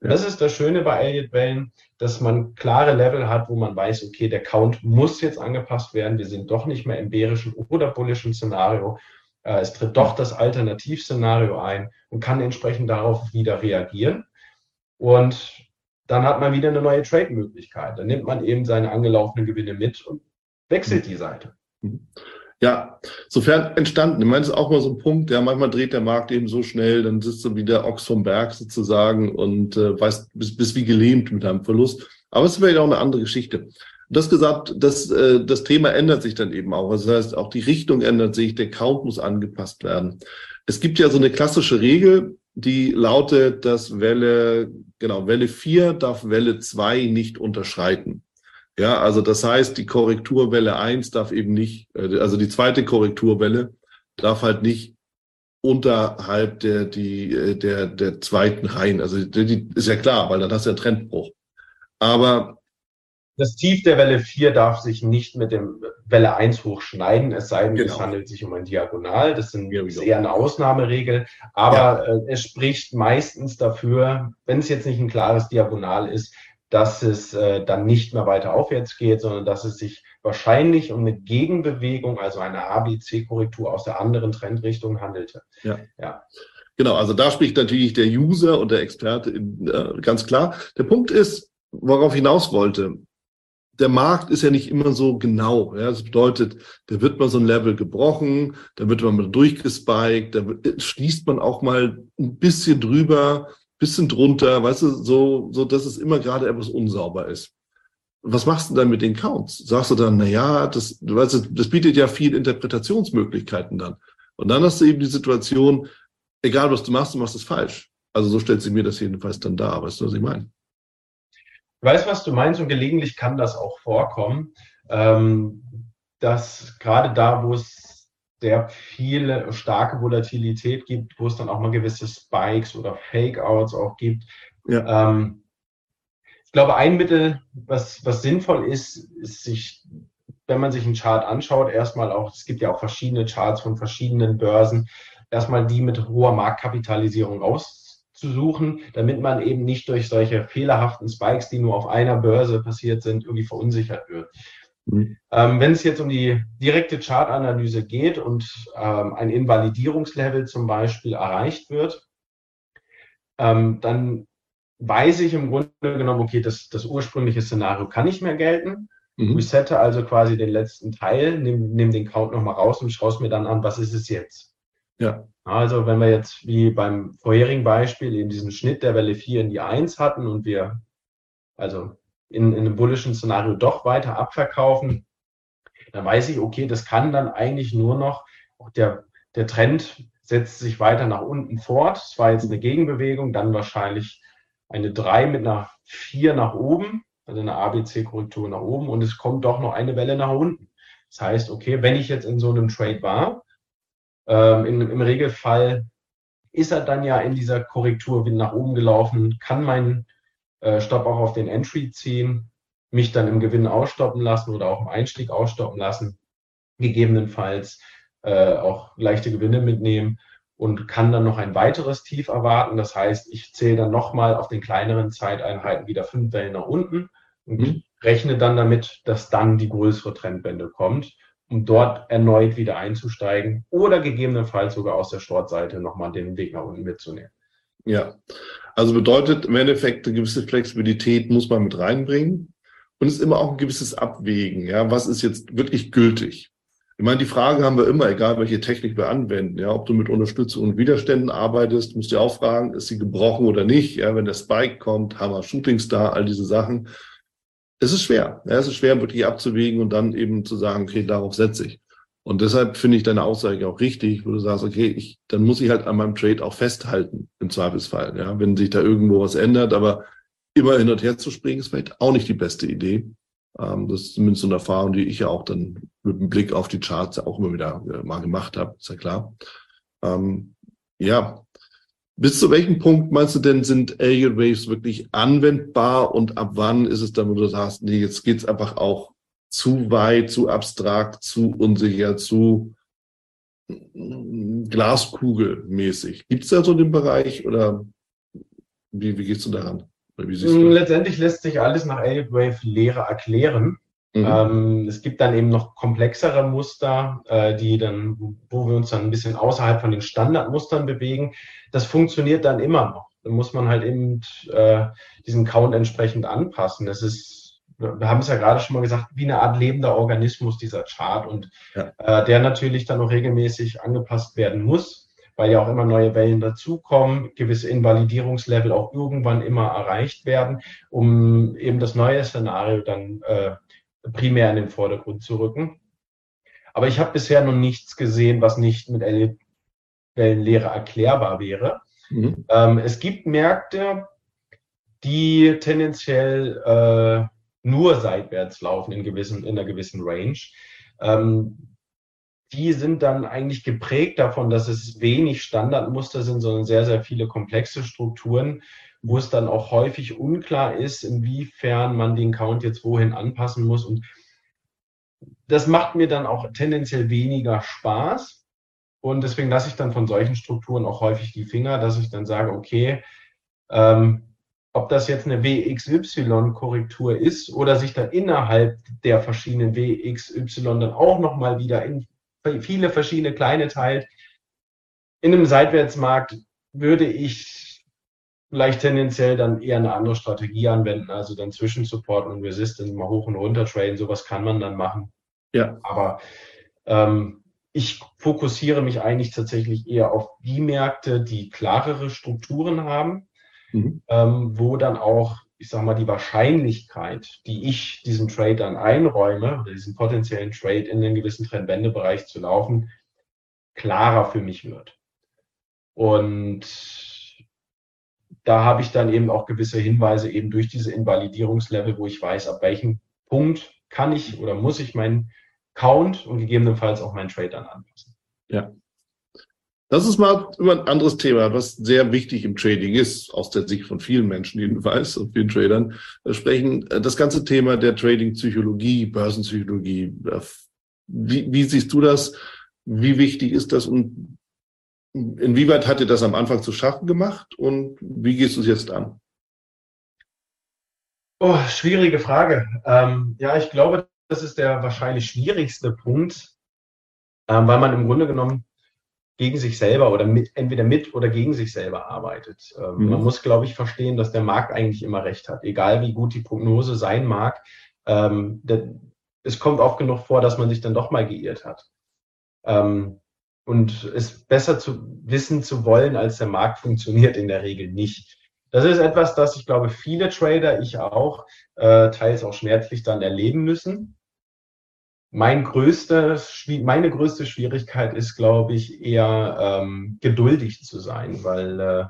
Ja. Das ist das Schöne bei Elliott Wellen, dass man klare Level hat, wo man weiß, okay, der Count muss jetzt angepasst werden. Wir sind doch nicht mehr im bärischen oder bullischen Szenario. Äh, es tritt doch das Alternativszenario ein und kann entsprechend darauf wieder reagieren. Und dann hat man wieder eine neue Trade-Möglichkeit. Dann nimmt man eben seine angelaufenen Gewinne mit und wechselt die Seite. Ja, sofern entstanden. Ich meine, das ist auch mal so ein Punkt, ja, manchmal dreht der Markt eben so schnell, dann sitzt du wie der Ochs vom Berg sozusagen und äh, weißt, bist, bist wie gelähmt mit deinem Verlust. Aber es ist vielleicht auch eine andere Geschichte. Das gesagt, das, äh, das Thema ändert sich dann eben auch. Das heißt, auch die Richtung ändert sich, der Count muss angepasst werden. Es gibt ja so eine klassische Regel, die lautet, dass Welle, genau, Welle 4 darf Welle 2 nicht unterschreiten. Ja, also das heißt, die Korrekturwelle 1 darf eben nicht, äh, also die zweite Korrekturwelle darf halt nicht unterhalb der, die, äh, der, der zweiten rein. Also die, ist ja klar, weil dann hast du ja Trendbruch. Aber das Tief der Welle 4 darf sich nicht mit dem Welle 1 hochschneiden, es sei denn, genau. es handelt sich um ein Diagonal. Das sind, ist eher eine Ausnahmeregel. Aber ja. äh, es spricht meistens dafür, wenn es jetzt nicht ein klares Diagonal ist, dass es äh, dann nicht mehr weiter aufwärts geht, sondern dass es sich wahrscheinlich um eine Gegenbewegung, also eine ABC-Korrektur aus der anderen Trendrichtung handelte. Ja. ja. Genau, also da spricht natürlich der User und der Experte äh, ganz klar. Der Punkt ist, worauf hinaus wollte, der Markt ist ja nicht immer so genau. Ja? Das bedeutet, da wird mal so ein Level gebrochen, da wird man mal durchgespiked, da schließt man auch mal ein bisschen drüber, bisschen drunter, weißt du, so, so dass es immer gerade etwas unsauber ist. Was machst du dann mit den Counts? Sagst du dann, na ja, das, du weißt, das bietet ja viel Interpretationsmöglichkeiten dann. Und dann hast du eben die Situation, egal was du machst, du machst es falsch. Also so stellt sich mir das jedenfalls dann dar. Weißt du, was ich meine? Ich weiß, was du meinst und gelegentlich kann das auch vorkommen, ähm, dass gerade da, wo es sehr viele starke Volatilität gibt, wo es dann auch mal gewisse Spikes oder Fake-Outs auch gibt. Ja. Ähm, ich glaube, ein Mittel, was, was sinnvoll ist, ist sich, wenn man sich einen Chart anschaut, erstmal auch, es gibt ja auch verschiedene Charts von verschiedenen Börsen, erstmal die mit hoher Marktkapitalisierung aus zu suchen, damit man eben nicht durch solche fehlerhaften Spikes, die nur auf einer Börse passiert sind, irgendwie verunsichert wird. Mhm. Ähm, wenn es jetzt um die direkte Chartanalyse geht und ähm, ein Invalidierungslevel zum Beispiel erreicht wird, ähm, dann weiß ich im Grunde genommen, okay, das, das ursprüngliche Szenario kann nicht mehr gelten. Mhm. Resette also quasi den letzten Teil, nehme nehm den Count nochmal raus und schaue es mir dann an, was ist es jetzt. Ja. Also wenn wir jetzt wie beim vorherigen Beispiel eben diesen Schnitt der Welle 4 in die 1 hatten und wir also in, in einem bullischen Szenario doch weiter abverkaufen, dann weiß ich, okay, das kann dann eigentlich nur noch, der, der Trend setzt sich weiter nach unten fort. Es war jetzt eine Gegenbewegung, dann wahrscheinlich eine 3 mit einer 4 nach oben, also eine ABC-Korrektur nach oben und es kommt doch noch eine Welle nach unten. Das heißt, okay, wenn ich jetzt in so einem Trade war, ähm, in, Im Regelfall ist er dann ja in dieser Korrektur wieder nach oben gelaufen, kann meinen äh, Stopp auch auf den Entry ziehen, mich dann im Gewinn ausstoppen lassen oder auch im Einstieg ausstoppen lassen, gegebenenfalls äh, auch leichte Gewinne mitnehmen und kann dann noch ein weiteres Tief erwarten. Das heißt, ich zähle dann nochmal auf den kleineren Zeiteinheiten wieder fünf Wellen nach unten und mhm. rechne dann damit, dass dann die größere Trendwende kommt um dort erneut wieder einzusteigen oder gegebenenfalls sogar aus der Short-Seite nochmal den Weg nach unten mitzunehmen. Ja, also bedeutet im Endeffekt eine gewisse Flexibilität muss man mit reinbringen und es ist immer auch ein gewisses Abwägen. Ja, was ist jetzt wirklich gültig? Ich meine, die Frage haben wir immer, egal welche Technik wir anwenden. Ja, ob du mit Unterstützung und Widerständen arbeitest, musst du auch fragen, ist sie gebrochen oder nicht? Ja, wenn der Spike kommt, Hammer Shooting Star, all diese Sachen. Es ist schwer. Ja, es ist schwer, wirklich abzuwägen und dann eben zu sagen, okay, darauf setze ich. Und deshalb finde ich deine Aussage auch richtig, wo du sagst, okay, ich, dann muss ich halt an meinem Trade auch festhalten, im Zweifelsfall. Ja, wenn sich da irgendwo was ändert, aber immer hin und her zu springen, ist vielleicht auch nicht die beste Idee. Ähm, das ist zumindest so eine Erfahrung, die ich ja auch dann mit dem Blick auf die Charts auch immer wieder äh, mal gemacht habe, ist ja klar. Ähm, ja, bis zu welchem Punkt meinst du denn, sind Alien Waves wirklich anwendbar und ab wann ist es dann, wo du sagst, nee, jetzt geht's einfach auch zu weit, zu abstrakt, zu unsicher, zu Glaskugelmäßig. Gibt es da so den Bereich oder wie, wie gehst du daran? Letztendlich lässt sich alles nach Wave-Lehre erklären. Mhm. Ähm, es gibt dann eben noch komplexere Muster, äh, die dann, wo wir uns dann ein bisschen außerhalb von den Standardmustern bewegen. Das funktioniert dann immer noch. Da muss man halt eben äh, diesen Count entsprechend anpassen. Das ist, wir haben es ja gerade schon mal gesagt, wie eine Art lebender Organismus, dieser Chart und ja. äh, der natürlich dann auch regelmäßig angepasst werden muss weil ja auch immer neue Wellen dazukommen, gewisse Invalidierungslevel auch irgendwann immer erreicht werden, um eben das neue Szenario dann äh, primär in den Vordergrund zu rücken. Aber ich habe bisher noch nichts gesehen, was nicht mit Wellenlehre erklärbar wäre. Mhm. Ähm, es gibt Märkte, die tendenziell äh, nur seitwärts laufen in, gewissen, in einer gewissen Range. Ähm, die sind dann eigentlich geprägt davon, dass es wenig Standardmuster sind, sondern sehr, sehr viele komplexe Strukturen, wo es dann auch häufig unklar ist, inwiefern man den Count jetzt wohin anpassen muss. Und das macht mir dann auch tendenziell weniger Spaß. Und deswegen lasse ich dann von solchen Strukturen auch häufig die Finger, dass ich dann sage, okay, ähm, ob das jetzt eine WXY-Korrektur ist oder sich dann innerhalb der verschiedenen WXY dann auch nochmal wieder in viele verschiedene kleine teilt. In einem Seitwärtsmarkt würde ich vielleicht tendenziell dann eher eine andere Strategie anwenden, also dann zwischen Support und Resistance mal hoch und runter traden. Sowas kann man dann machen. Ja. Aber ähm, ich fokussiere mich eigentlich tatsächlich eher auf die Märkte, die klarere Strukturen haben, mhm. ähm, wo dann auch ich sage mal, die Wahrscheinlichkeit, die ich diesem Trade dann einräume, oder diesen potenziellen Trade in einen gewissen Trendwendebereich zu laufen, klarer für mich wird. Und da habe ich dann eben auch gewisse Hinweise eben durch diese Invalidierungslevel, wo ich weiß, ab welchem Punkt kann ich oder muss ich meinen Count und gegebenenfalls auch meinen Trade dann anpassen. Ja. Das ist mal immer ein anderes Thema, was sehr wichtig im Trading ist, aus der Sicht von vielen Menschen jedenfalls und vielen Tradern Wir sprechen. Äh, das ganze Thema der Trading-Psychologie, Börsenpsychologie. Äh, wie, wie siehst du das? Wie wichtig ist das und inwieweit hat dir das am Anfang zu schaffen gemacht und wie gehst du es jetzt an? Oh, schwierige Frage. Ähm, ja, ich glaube, das ist der wahrscheinlich schwierigste Punkt, ähm, weil man im Grunde genommen gegen sich selber oder mit, entweder mit oder gegen sich selber arbeitet. Ähm, mhm. Man muss, glaube ich, verstehen, dass der Markt eigentlich immer recht hat, egal wie gut die Prognose sein mag. Ähm, der, es kommt oft genug vor, dass man sich dann doch mal geirrt hat. Ähm, und es besser zu wissen zu wollen, als der Markt funktioniert in der Regel nicht. Das ist etwas, das ich glaube, viele Trader, ich auch, äh, teils auch schmerzlich dann erleben müssen mein größter, meine größte Schwierigkeit ist, glaube ich, eher ähm, geduldig zu sein, weil äh,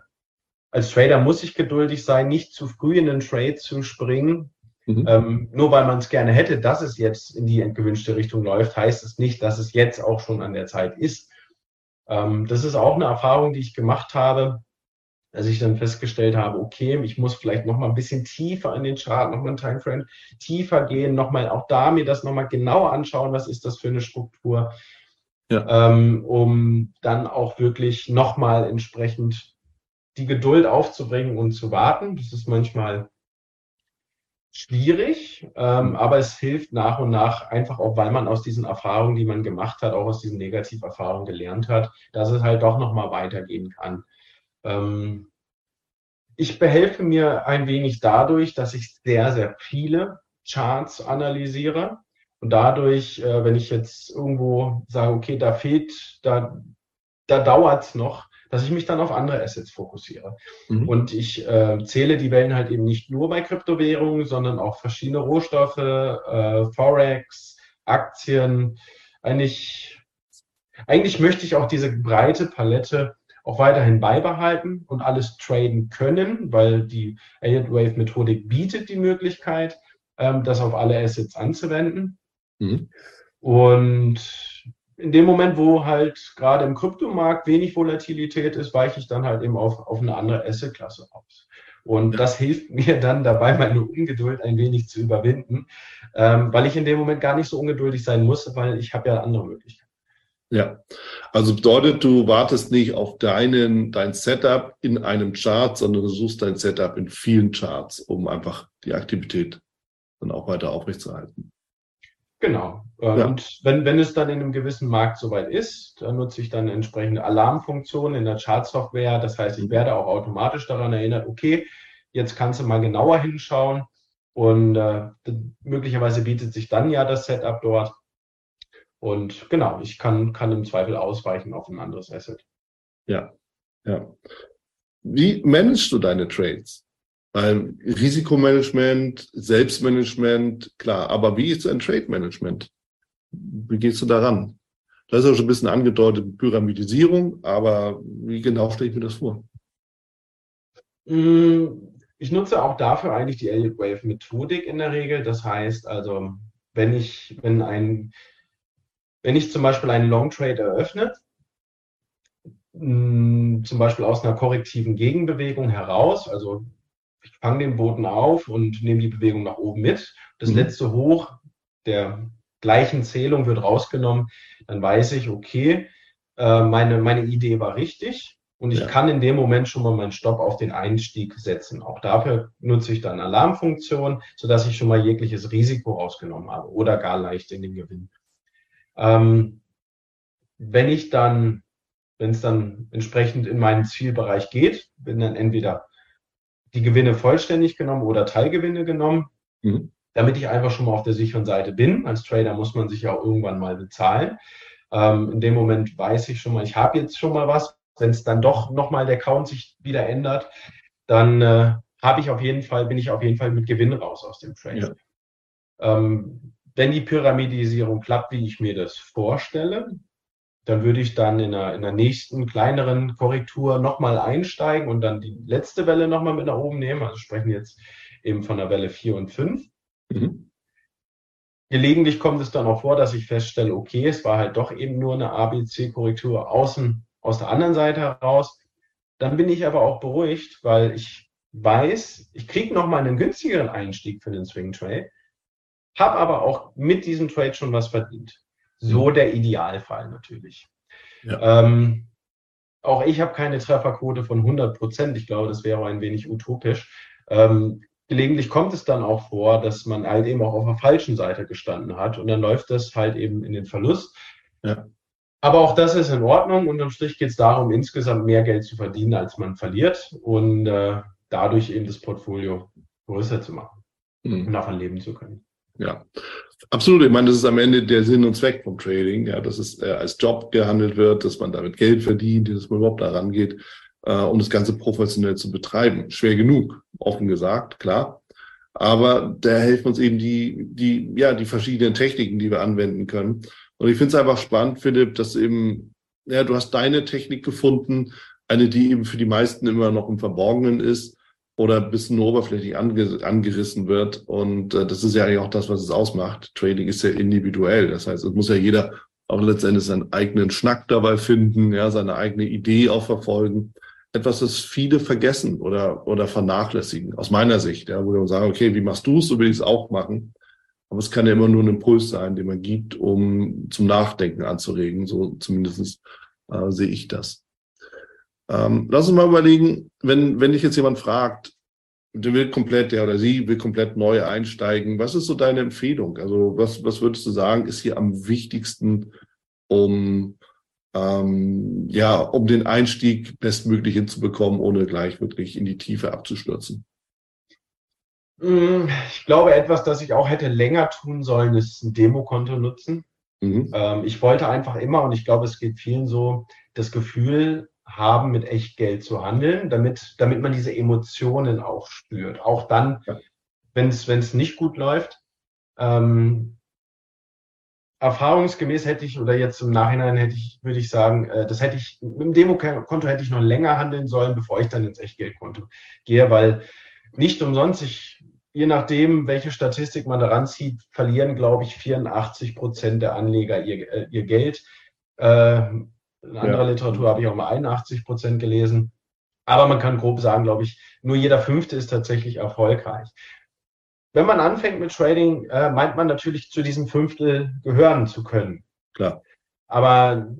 als Trader muss ich geduldig sein, nicht zu früh in den Trade zu springen. Mhm. Ähm, nur weil man es gerne hätte, dass es jetzt in die gewünschte Richtung läuft, heißt es nicht, dass es jetzt auch schon an der Zeit ist. Ähm, das ist auch eine Erfahrung, die ich gemacht habe dass ich dann festgestellt habe, okay, ich muss vielleicht noch mal ein bisschen tiefer in den Chart, noch mal ein Timeframe tiefer gehen, noch mal auch da mir das noch mal genauer anschauen, was ist das für eine Struktur, ja. ähm, um dann auch wirklich noch mal entsprechend die Geduld aufzubringen und zu warten. Das ist manchmal schwierig, ähm, aber es hilft nach und nach einfach auch, weil man aus diesen Erfahrungen, die man gemacht hat, auch aus diesen Negativerfahrungen gelernt hat, dass es halt doch nochmal weitergehen kann. Ähm, ich behelfe mir ein wenig dadurch, dass ich sehr, sehr viele Charts analysiere und dadurch, äh, wenn ich jetzt irgendwo sage, okay, da fehlt, da, da dauert es noch, dass ich mich dann auf andere Assets fokussiere. Mhm. Und ich äh, zähle die Wellen halt eben nicht nur bei Kryptowährungen, sondern auch verschiedene Rohstoffe, äh, Forex, Aktien. Eigentlich, eigentlich möchte ich auch diese breite Palette auch weiterhin beibehalten und alles traden können, weil die Elliott Wave Methodik bietet die Möglichkeit, ähm, das auf alle Assets anzuwenden. Mhm. Und in dem Moment, wo halt gerade im Kryptomarkt wenig Volatilität ist, weiche ich dann halt eben auf, auf eine andere Asset-Klasse aus. Und das hilft <laughs> mir dann dabei, meine Ungeduld ein wenig zu überwinden, ähm, weil ich in dem Moment gar nicht so ungeduldig sein muss, weil ich habe ja andere Möglichkeiten. Ja, also bedeutet, du wartest nicht auf deinen, dein Setup in einem Chart, sondern du suchst dein Setup in vielen Charts, um einfach die Aktivität dann auch weiter aufrechtzuerhalten. Genau. Ja. Und wenn, wenn es dann in einem gewissen Markt soweit ist, dann nutze ich dann entsprechende Alarmfunktionen in der Chartsoftware. Das heißt, ich werde auch automatisch daran erinnert, okay, jetzt kannst du mal genauer hinschauen. Und äh, möglicherweise bietet sich dann ja das Setup dort. Und genau, ich kann, kann im Zweifel ausweichen auf ein anderes Asset. Ja, ja. Wie managst du deine Trades? Weil Risikomanagement, Selbstmanagement, klar, aber wie ist ein Trade-Management? Wie gehst du daran? Das ist auch schon ein bisschen angedeutet, Pyramidisierung, aber wie genau stelle ich mir das vor? Mm, ich nutze auch dafür eigentlich die Elliott Wave Methodik in der Regel. Das heißt also, wenn ich, wenn ein, wenn ich zum Beispiel einen Long Trade eröffne, mm, zum Beispiel aus einer korrektiven Gegenbewegung heraus, also ich fange den Boden auf und nehme die Bewegung nach oben mit. Das mhm. letzte Hoch der gleichen Zählung wird rausgenommen. Dann weiß ich, okay, äh, meine, meine Idee war richtig. Und ich ja. kann in dem Moment schon mal meinen Stopp auf den Einstieg setzen. Auch dafür nutze ich dann Alarmfunktion, sodass ich schon mal jegliches Risiko rausgenommen habe oder gar leicht in den Gewinn. Ähm, wenn ich dann, wenn es dann entsprechend in meinen Zielbereich geht, bin dann entweder die Gewinne vollständig genommen oder Teilgewinne genommen, mhm. damit ich einfach schon mal auf der sicheren Seite bin. Als Trader muss man sich ja auch irgendwann mal bezahlen. Ähm, in dem Moment weiß ich schon mal, ich habe jetzt schon mal was. Wenn es dann doch nochmal der Count sich wieder ändert, dann äh, habe ich auf jeden Fall, bin ich auf jeden Fall mit Gewinn raus aus dem Trade. Ja. Ähm, wenn die Pyramidisierung klappt, wie ich mir das vorstelle, dann würde ich dann in der, in der nächsten kleineren Korrektur nochmal einsteigen und dann die letzte Welle nochmal mit nach oben nehmen. Also sprechen jetzt eben von der Welle 4 und 5. Mhm. Gelegentlich kommt es dann auch vor, dass ich feststelle, okay, es war halt doch eben nur eine ABC-Korrektur außen aus der anderen Seite heraus. Dann bin ich aber auch beruhigt, weil ich weiß, ich kriege nochmal einen günstigeren Einstieg für den Swing Trade, habe aber auch mit diesem Trade schon was verdient. So mhm. der Idealfall natürlich. Ja. Ähm, auch ich habe keine Trefferquote von 100 Prozent. Ich glaube, das wäre ein wenig utopisch. Ähm, gelegentlich kommt es dann auch vor, dass man halt eben auch auf der falschen Seite gestanden hat und dann läuft das halt eben in den Verlust. Ja. Aber auch das ist in Ordnung. Unterm Strich geht es darum, insgesamt mehr Geld zu verdienen, als man verliert und äh, dadurch eben das Portfolio größer zu machen mhm. und davon leben zu können. Ja, absolut. Ich meine, das ist am Ende der Sinn und Zweck vom Trading, ja, dass es äh, als Job gehandelt wird, dass man damit Geld verdient, dass man überhaupt daran geht, äh, um das Ganze professionell zu betreiben. Schwer genug, offen gesagt, klar. Aber da helfen uns eben die, die, ja, die verschiedenen Techniken, die wir anwenden können. Und ich finde es einfach spannend, Philipp, dass eben, ja, du hast deine Technik gefunden, eine, die eben für die meisten immer noch im Verborgenen ist oder ein bisschen oberflächlich ange angerissen wird. Und äh, das ist ja eigentlich auch das, was es ausmacht. Trading ist ja individuell. Das heißt, es muss ja jeder auch letztendlich seinen eigenen Schnack dabei finden, ja, seine eigene Idee auch verfolgen. Etwas, das viele vergessen oder, oder vernachlässigen, aus meiner Sicht, ja, wo wir sagen, okay, wie machst du es, so will ich es auch machen. Aber es kann ja immer nur ein Impuls sein, den man gibt, um zum Nachdenken anzuregen. So zumindest äh, sehe ich das. Ähm, lass uns mal überlegen, wenn, wenn dich jetzt jemand fragt, der will komplett, der oder sie will komplett neu einsteigen. Was ist so deine Empfehlung? Also was, was würdest du sagen, ist hier am wichtigsten, um ähm, ja, um den Einstieg bestmöglich hinzubekommen, ohne gleich wirklich in die Tiefe abzustürzen? Mm, ich glaube, etwas, das ich auch hätte länger tun sollen, ist ein Demokonto nutzen. Mhm. Ähm, ich wollte einfach immer, und ich glaube, es geht vielen so, das Gefühl haben, mit Echtgeld zu handeln, damit, damit man diese Emotionen auch spürt. Auch dann, ja. wenn es nicht gut läuft. Ähm, erfahrungsgemäß hätte ich, oder jetzt im Nachhinein hätte ich, würde ich sagen, äh, das hätte ich, mit dem Demokonto hätte ich noch länger handeln sollen, bevor ich dann ins Echtgeldkonto gehe, weil nicht umsonst, ich, je nachdem, welche Statistik man daran zieht, verlieren, glaube ich, 84 Prozent der Anleger ihr, äh, ihr Geld. Äh, in anderer ja. Literatur habe ich auch mal 81 Prozent gelesen. Aber man kann grob sagen, glaube ich, nur jeder Fünfte ist tatsächlich erfolgreich. Wenn man anfängt mit Trading, äh, meint man natürlich zu diesem Fünftel gehören zu können. Klar. Aber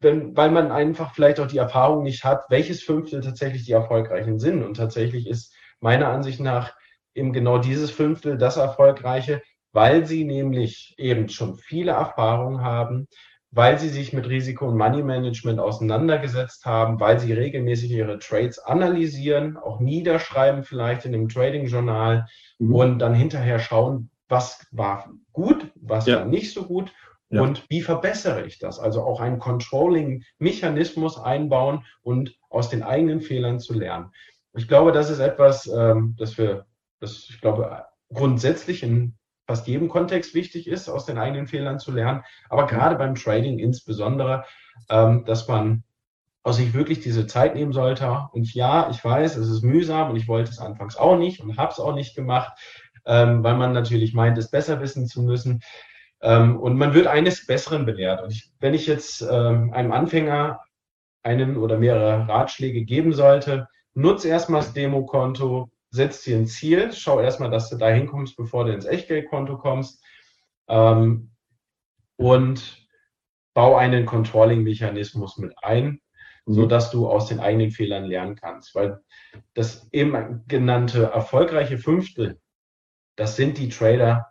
wenn, weil man einfach vielleicht auch die Erfahrung nicht hat, welches Fünftel tatsächlich die erfolgreichen sind. Und tatsächlich ist meiner Ansicht nach eben genau dieses Fünftel das erfolgreiche, weil sie nämlich eben schon viele Erfahrungen haben, weil sie sich mit Risiko- und Money-Management auseinandergesetzt haben, weil sie regelmäßig ihre Trades analysieren, auch niederschreiben vielleicht in dem Trading-Journal mhm. und dann hinterher schauen, was war gut, was ja. war nicht so gut ja. und wie verbessere ich das? Also auch einen Controlling-Mechanismus einbauen und aus den eigenen Fehlern zu lernen. Ich glaube, das ist etwas, ähm, das wir, das ich glaube, grundsätzlich in fast jedem Kontext wichtig ist, aus den eigenen Fehlern zu lernen, aber gerade beim Trading insbesondere, ähm, dass man aus sich wirklich diese Zeit nehmen sollte. Und ja, ich weiß, es ist mühsam und ich wollte es anfangs auch nicht und habe es auch nicht gemacht, ähm, weil man natürlich meint, es besser wissen zu müssen. Ähm, und man wird eines Besseren belehrt. Und ich, wenn ich jetzt ähm, einem Anfänger einen oder mehrere Ratschläge geben sollte, nutze erstmal das Demokonto, setz dir ein Ziel, schau erstmal, dass du da hinkommst, bevor du ins Echtgeldkonto kommst ähm, und bau einen Controlling-Mechanismus mit ein, mhm. so dass du aus den eigenen Fehlern lernen kannst. Weil das eben genannte erfolgreiche Fünftel, das sind die Trader,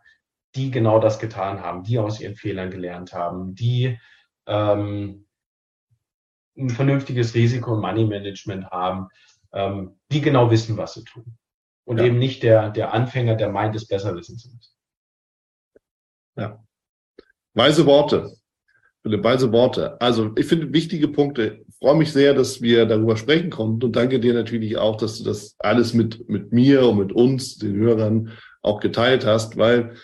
die genau das getan haben, die aus ihren Fehlern gelernt haben, die ähm, ein vernünftiges Risiko- und Money-Management haben, ähm, die genau wissen, was sie tun und ja. eben nicht der, der Anfänger, der meint, es besser wissen zu müssen. Ja. Weise Worte. Philipp, weise Worte. Also ich finde wichtige Punkte. Ich freue mich sehr, dass wir darüber sprechen konnten und danke dir natürlich auch, dass du das alles mit, mit mir und mit uns, den Hörern, auch geteilt hast, weil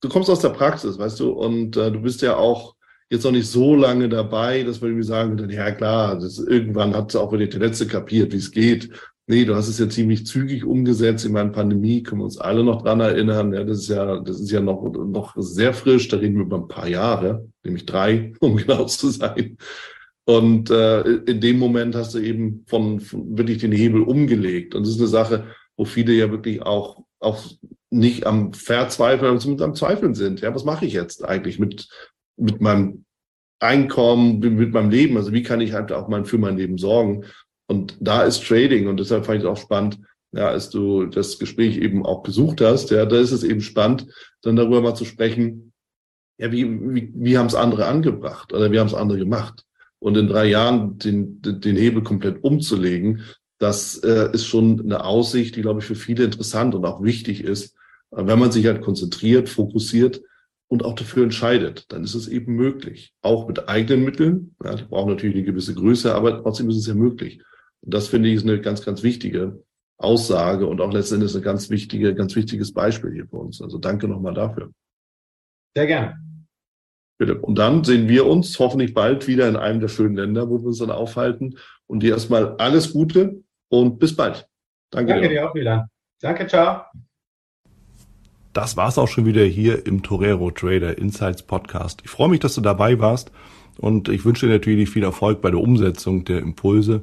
du kommst aus der Praxis, weißt du, und äh, du bist ja auch jetzt noch nicht so lange dabei, dass wir irgendwie sagen, ja klar, das, irgendwann hat auch wieder der Letzte kapiert, wie es geht. Nee, du hast es ja ziemlich zügig umgesetzt. Ich meine, Pandemie können wir uns alle noch dran erinnern. Ja, das ist ja, das ist ja noch, noch sehr frisch. Da reden wir über ein paar Jahre, nämlich drei, <laughs> um genau zu sein. Und äh, in dem Moment hast du eben von, von wirklich den Hebel umgelegt. Und das ist eine Sache, wo viele ja wirklich auch, auch nicht am Verzweifeln, aber zumindest am Zweifeln sind. Ja, was mache ich jetzt eigentlich mit, mit meinem Einkommen, mit meinem Leben? Also wie kann ich halt auch mal für mein Leben sorgen? Und da ist Trading und deshalb fand ich es auch spannend, ja, als du das Gespräch eben auch gesucht hast, ja, da ist es eben spannend, dann darüber mal zu sprechen, ja, wie, wie, wie haben es andere angebracht oder wie haben es andere gemacht? Und in drei Jahren den, den Hebel komplett umzulegen, das äh, ist schon eine Aussicht, die, glaube ich, für viele interessant und auch wichtig ist. Wenn man sich halt konzentriert, fokussiert und auch dafür entscheidet, dann ist es eben möglich. Auch mit eigenen Mitteln. Ja, die brauchen natürlich eine gewisse Größe, aber trotzdem ist es ja möglich. Und das finde ich ist eine ganz, ganz wichtige Aussage und auch letztendlich ein ganz wichtige, ganz wichtiges Beispiel hier für uns. Also danke nochmal dafür. Sehr gerne. Bitte. Und dann sehen wir uns hoffentlich bald wieder in einem der schönen Länder, wo wir uns dann aufhalten. Und dir erstmal alles Gute und bis bald. Danke, Danke dir. dir auch wieder. Danke, ciao. Das war's auch schon wieder hier im Torero Trader Insights Podcast. Ich freue mich, dass du dabei warst und ich wünsche dir natürlich viel Erfolg bei der Umsetzung der Impulse